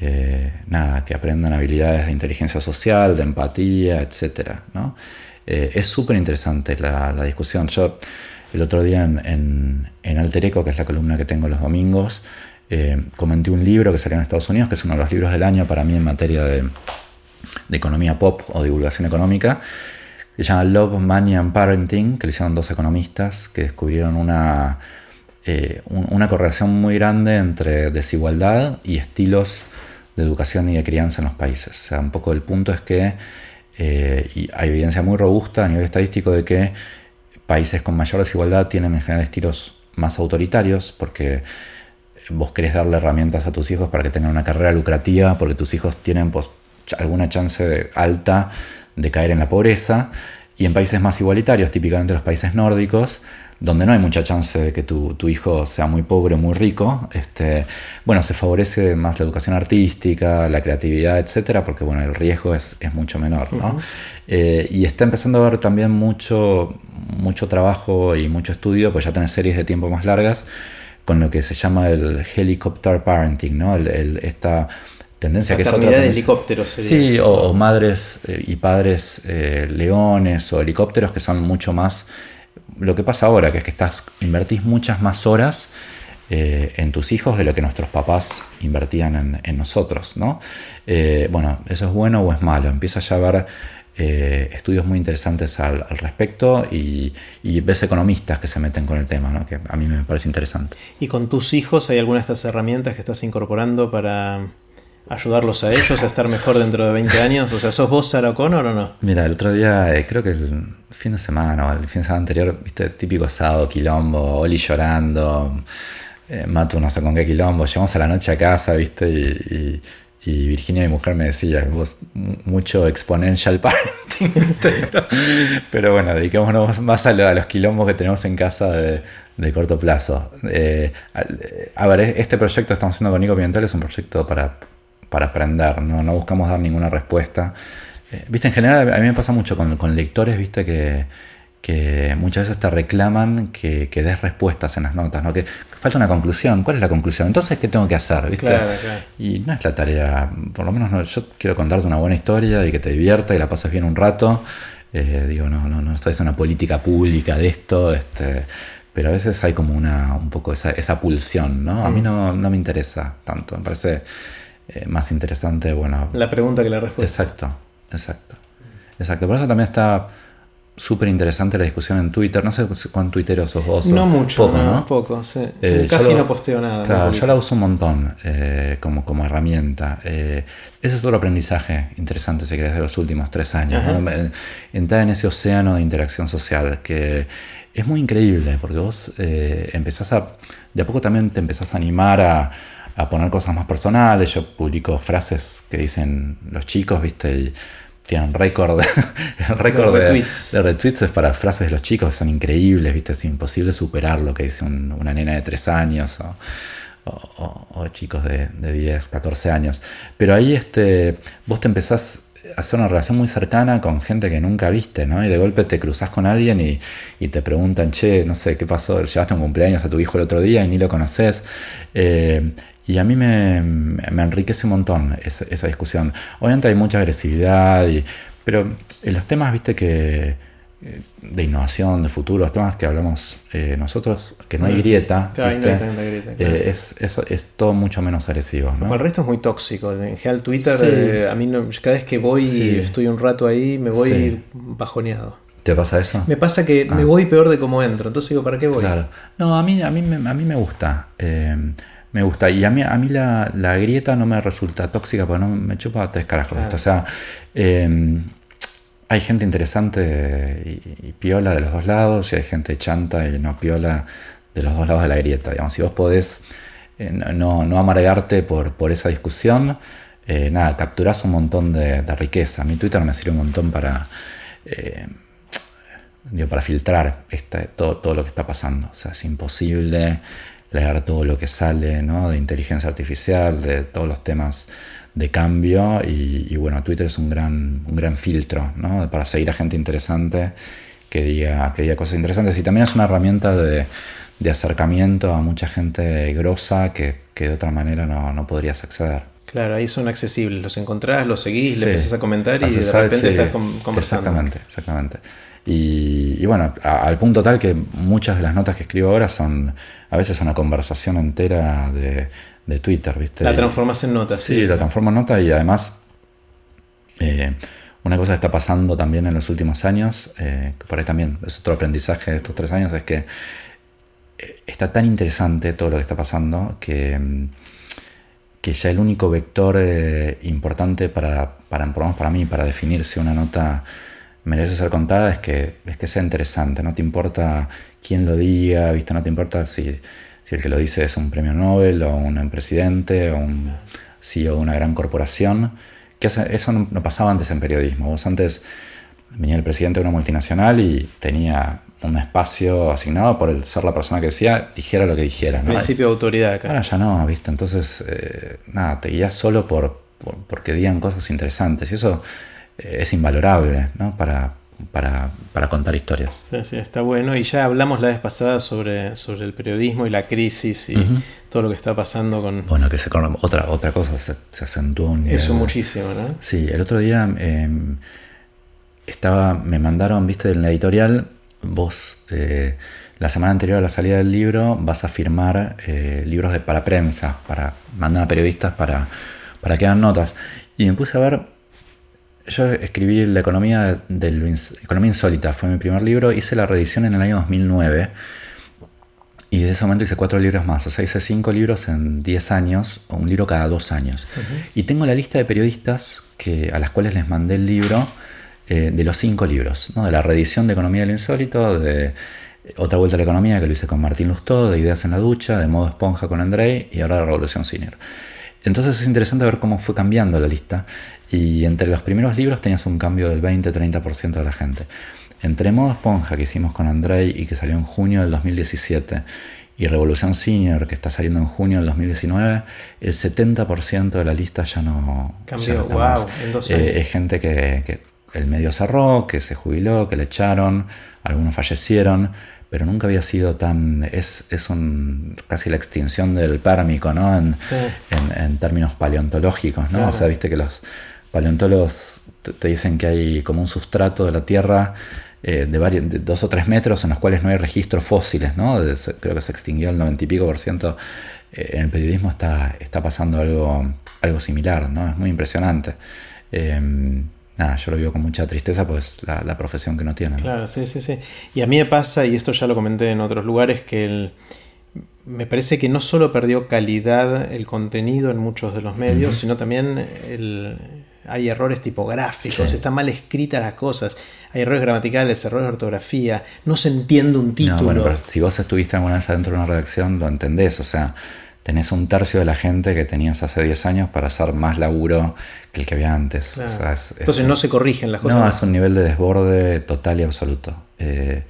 eh, nada, que aprendan habilidades de inteligencia social, de empatía, etc. ¿no? Eh, es súper interesante la, discusión. Yo el otro día en, en, Alter Eco, que es la columna que tengo los domingos, eh, comenté un libro que salió en Estados Unidos, que es uno de los libros del año para mí en materia de economía pop o divulgación económica, que se llama Love, Money and Parenting, que le hicieron dos economistas que descubrieron una, eh, una correlación muy grande entre desigualdad y estilos de educación y de crianza en los países. O sea, un poco el punto es que eh, hay evidencia muy robusta a nivel estadístico de que países con mayor desigualdad tienen en general estilos más autoritarios porque vos querés darle herramientas a tus hijos para que tengan una carrera lucrativa, porque tus hijos tienen pues, alguna chance alta de caer en la pobreza. Y en países más igualitarios, típicamente los países nórdicos, donde no hay mucha chance de que tu, hijo sea muy pobre o muy rico, este, bueno, se favorece más la educación artística, la creatividad, etcétera, porque bueno, el riesgo es, mucho menor, eh, y está empezando a haber también mucho, mucho trabajo y mucho estudio, pues ya tenés series de tiempo más largas, con lo que se llama el helicopter parenting, ¿no? esta tendencia que es otra de helicópteros. Sí, o, madres eh, y padres eh, leones o helicópteros que son mucho más... Lo que pasa ahora, que es que estás invertís muchas más horas eh, en tus hijos de lo que nuestros papás invertían en, nosotros, ¿no? bueno, ¿eso es bueno o es malo? Empieza ya a haber estudios muy interesantes al, respecto y, y, ves economistas que se meten con el tema, ¿no? que a mí me parece interesante. ¿Y con tus hijos hay alguna de estas herramientas que estás incorporando para ayudarlos a ellos a estar mejor dentro de 20 años? O sea, ¿sos vos Sarah O'Connor o no? Mira, el otro día, eh, creo que el fin de semana o el fin de semana anterior, viste, típico sábado, quilombo, Oli llorando, eh, Mato no sé con qué quilombo, llegamos a la noche a casa, viste, y, Virginia, mi mujer, me decía, vos mucho exponential parenting, pero, bueno, dediquémonos más a, los quilombos que tenemos en casa de, corto plazo. Eh, a, ver, este proyecto que estamos haciendo con Nico Pimentel es un proyecto para para aprender, no, no buscamos dar ninguna respuesta. Eh, viste, en general a mí me pasa mucho con, con lectores, viste, que, que, muchas veces te reclaman que, que, des respuestas en las notas, ¿no? Que falta una conclusión. ¿Cuál es la conclusión? Entonces, ¿qué tengo que hacer? ¿viste? Y no es la tarea, por lo menos no, yo quiero contarte una buena historia y que te divierta y la pases bien un rato. Eh, digo, no, no, no estoy haciendo una política pública de esto, este, pero a veces hay como una, un poco esa, esa pulsión, ¿no? A mí mm. no, no me interesa tanto, me parece eh, más interesante, bueno. La pregunta que la respuesta. Exacto, exacto. Exacto. Por eso también está súper interesante la discusión en Twitter. No sé cuán tuitero sos vos. No mucho, poco, no, poco, sí. Eh, Casi no posteo nada. Claro, yo la uso un montón eh, como, como herramienta. ese es otro aprendizaje interesante, si querés, de los últimos tres años. Entrar en ese océano de interacción social que es muy increíble porque vos empezás a... De a poco también te empezás a animar a a poner cosas más personales. Yo publico frases que dicen los chicos, ¿viste? Y tienen récord, récord de, de, retweets. para frases de los chicos que son increíbles, ¿viste? Es imposible superar lo que dice una nena de 3 años o, chicos de, de, 10, 14 años. Pero ahí este, vos te empezás a hacer una relación muy cercana con gente que nunca viste, ¿no? Y de golpe te cruzas con alguien y, y, te preguntan, che, no sé, ¿qué pasó? Llevaste un cumpleaños a tu hijo el otro día y ni lo conoces. Eh, y a mí me, enriquece un montón esa, discusión. Obviamente hay mucha agresividad, pero en los temas, viste, que, eh, de innovación, de futuro, temas que hablamos eh, nosotros, que no hay grieta, es, es, todo mucho menos agresivo. ¿no? El resto es muy tóxico. En general, Twitter, a mí cada vez que voy y estoy un rato ahí, me voy bajoneado. ¿Te pasa eso? Me pasa que me ah. voy peor de cómo entro. Entonces digo, ¿para qué voy? Claro. No, a mí, a mí, a mí me gusta. Eh, me gusta. Y a mí, a mí la, grieta no me resulta tóxica porque no me chupa tres carajos. O sea, em, hay gente interesante y, piola de los dos lados y hay gente chanta y no piola de los dos lados de la grieta. Digamos, si vos podés eh, no, no, amargarte por, por esa discusión, eh, nada, capturás un montón de, riqueza. A mi Twitter me sirve un montón para para filtrar este, todo, todo, lo que está pasando. O sea, es imposible leer todo lo que sale ¿no? de inteligencia artificial, de todos los temas de cambio. Y, bueno, Twitter es un gran, un gran filtro ¿no? para seguir a gente interesante que diga, que diga cosas interesantes. Y también es una herramienta de, de acercamiento a mucha gente grosa que, que de otra manera no, no podrías acceder. Claro, ahí son accesibles, los encontrás, los seguís, le empezás a comentar y de repente estás conversando. Exactamente, exactamente. Y, bueno, al punto tal que muchas de las notas que escribo ahora son a veces una conversación entera de, Twitter, ¿viste? La transformas en nota. Sí, la transformo en nota y además eh, una cosa que está pasando también en los últimos años, eh, por ahí también es otro aprendizaje de estos tres años, es que eh, está tan interesante todo lo que está pasando que, que ya el único vector importante para, para, para mí, para definir si una nota merece ser contada es que, es que sea interesante, no te importa quién lo diga, ¿viste? no te importa si, si el que lo dice es un premio Nobel o un presidente o un CEO de una gran corporación, que eso no, pasaba antes en periodismo, vos antes venía el presidente de una multinacional y tenía un espacio asignado por el ser la persona que decía, dijera lo que dijera. Principio de autoridad acá. Ahora ya no, ¿viste? Entonces, eh, nada, te guías solo por, por, porque digan cosas interesantes. Y eso es invalorable ¿no? para, para, contar historias. Sí, sí, está bueno. Y ya hablamos la vez pasada sobre, sobre el periodismo y la crisis y todo lo que está pasando con... Bueno, que se, otra, otra cosa se, se acentuó. Eso muchísimo, ¿no? Sí, el otro día em, estaba, me mandaron, viste, en la editorial, vos... Eh, la semana anterior a la salida del libro vas a firmar eh, libros de, para prensa, para mandar a periodistas para, para que hagan notas. Y me puse a ver yo escribí La economía, del, economía insólita, fue mi primer libro, hice la reedición en el año 2009 y de ese momento hice cuatro libros más, o sea, hice cinco libros en diez años, o un libro cada dos años. Y tengo la lista de periodistas que, a las cuales les mandé el libro eh, de los cinco libros, ¿no? de la reedición de Economía del Insólito, de Otra Vuelta a la Economía que lo hice con Martín Lustó, de Ideas en la Ducha, de Modo Esponja con Andrei y ahora de Revolución Senior. Entonces es interesante ver cómo fue cambiando la lista. Y entre los primeros libros tenías un cambio del 20-30% de la gente. Entre Modo Esponja, que hicimos con Andrei y que salió en junio del 2017, y Revolución Senior, que está saliendo en junio del 2019, el 70% de la lista ya no. Cambió, wow. Eh, es gente que, el medio cerró, que se jubiló, que le echaron, algunos fallecieron, pero nunca había sido tan. Es, es un, casi la extinción del pérmico, ¿no? En, en, términos paleontológicos, ¿no? O sea, viste que los paleontólogos te dicen que hay como un sustrato de la Tierra eh, de, varios, dos o tres metros en los cuales no hay registros fósiles, ¿no? creo que se extinguió el 90 y pico por ciento. Eh, en el periodismo está, está pasando algo, algo similar, ¿no? Es muy impresionante. Em, nada, yo lo vivo con mucha tristeza, pues la, la profesión que no tiene. Claro, sí, sí, sí. Y a mí me pasa, y esto ya lo comenté en otros lugares, que el me parece que no solo perdió calidad el contenido en muchos de los medios, sino también el, hay errores tipográficos, están mal escritas las cosas, hay errores gramaticales, errores de ortografía, no se entiende un título. bueno, pero si vos estuviste alguna vez adentro de una redacción, lo entendés, o sea, tenés un tercio de la gente que tenías hace 10 años para hacer más laburo que el que había antes. Entonces no se corrigen las cosas. No, es un nivel de desborde total y absoluto. Eh,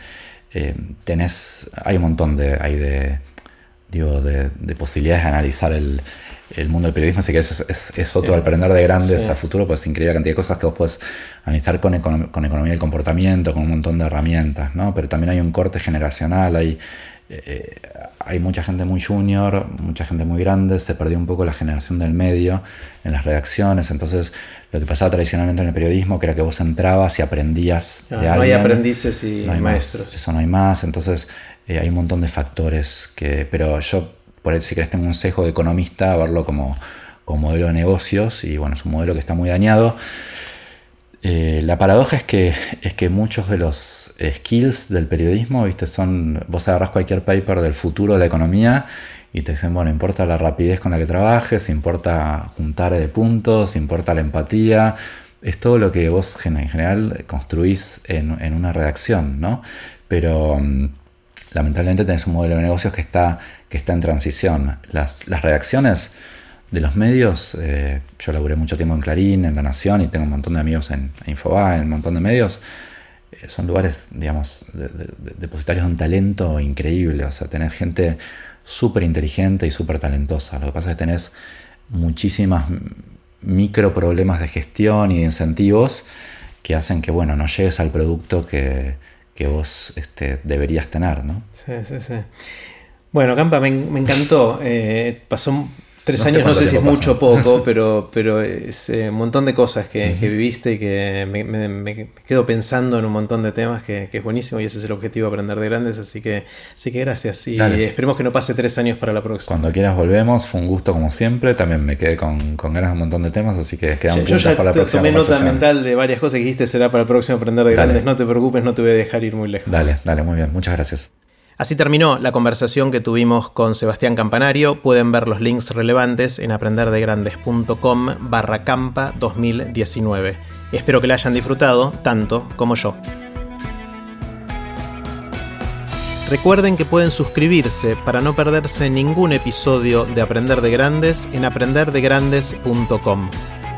eh, tenés, hay un montón de, hay de, digo, de, de posibilidades de analizar el el mundo del periodismo, así que es, es, otro aprender de grandes a futuro, pues increíble cantidad de cosas que vos puedes analizar con, con economía del comportamiento, con un montón de herramientas, ¿no? Pero también hay un corte generacional, hay, eh, hay mucha gente muy junior, mucha gente muy grande, se perdió un poco la generación del medio en las redacciones, entonces lo que pasaba tradicionalmente en el periodismo, que era que vos entrabas y aprendías de alguien. No hay aprendices y maestros. eso no hay más, entonces eh, hay un montón de factores que, pero yo por ahí si querés tengo un sesgo de economista, verlo como, como modelo de negocios y bueno, es un modelo que está muy dañado. Eh, la paradoja es que, es que muchos de los skills del periodismo, ¿viste? son, vos agarrás cualquier paper del futuro de la economía y te dicen, bueno, importa la rapidez con la que trabajes, importa juntar de puntos, importa la empatía, es todo lo que vos en general construís en, en una redacción, ¿no? Pero mm, lamentablemente tenés un modelo de negocios que está, que está en transición. Las, las redacciones de los medios, eh, yo laburé mucho tiempo en Clarín, en La Nación y tengo un montón de amigos en, Infobae, en un montón de medios. Eh, son lugares, digamos, depositarios de un talento increíble. O sea, tener gente súper inteligente y súper talentosa. Lo que pasa es que tenés muchísimas micro problemas de gestión y de incentivos que hacen que, bueno, no llegues al producto que, que vos este, deberías tener, ¿no? Sí, sí, sí. Bueno, Campa, me, encantó. Eh, pasó Tres años no sé si es mucho o poco, pero, pero es eh, un montón de cosas que, viviste y que me, quedo pensando en un montón de temas que, es buenísimo y ese es el objetivo, aprender de grandes, así que, así que gracias y esperemos que no pase tres años para la próxima. Cuando quieras volvemos, fue un gusto como siempre, también me quedé con, ganas de un montón de temas, así que quedamos yo, ya para la próxima. Tomé nota mental de varias cosas que dijiste, será para el próximo aprender de grandes, no te preocupes, no te voy a dejar ir muy lejos. Dale, dale, muy bien, muchas gracias. Así terminó la conversación que tuvimos con Sebastián Campanario. Pueden ver los links relevantes en aprenderdegrandes.com barra campa 2019. Espero que la hayan disfrutado tanto como yo. Recuerden que pueden suscribirse para no perderse ningún episodio de Aprender de Grandes en aprenderdegrandes.com.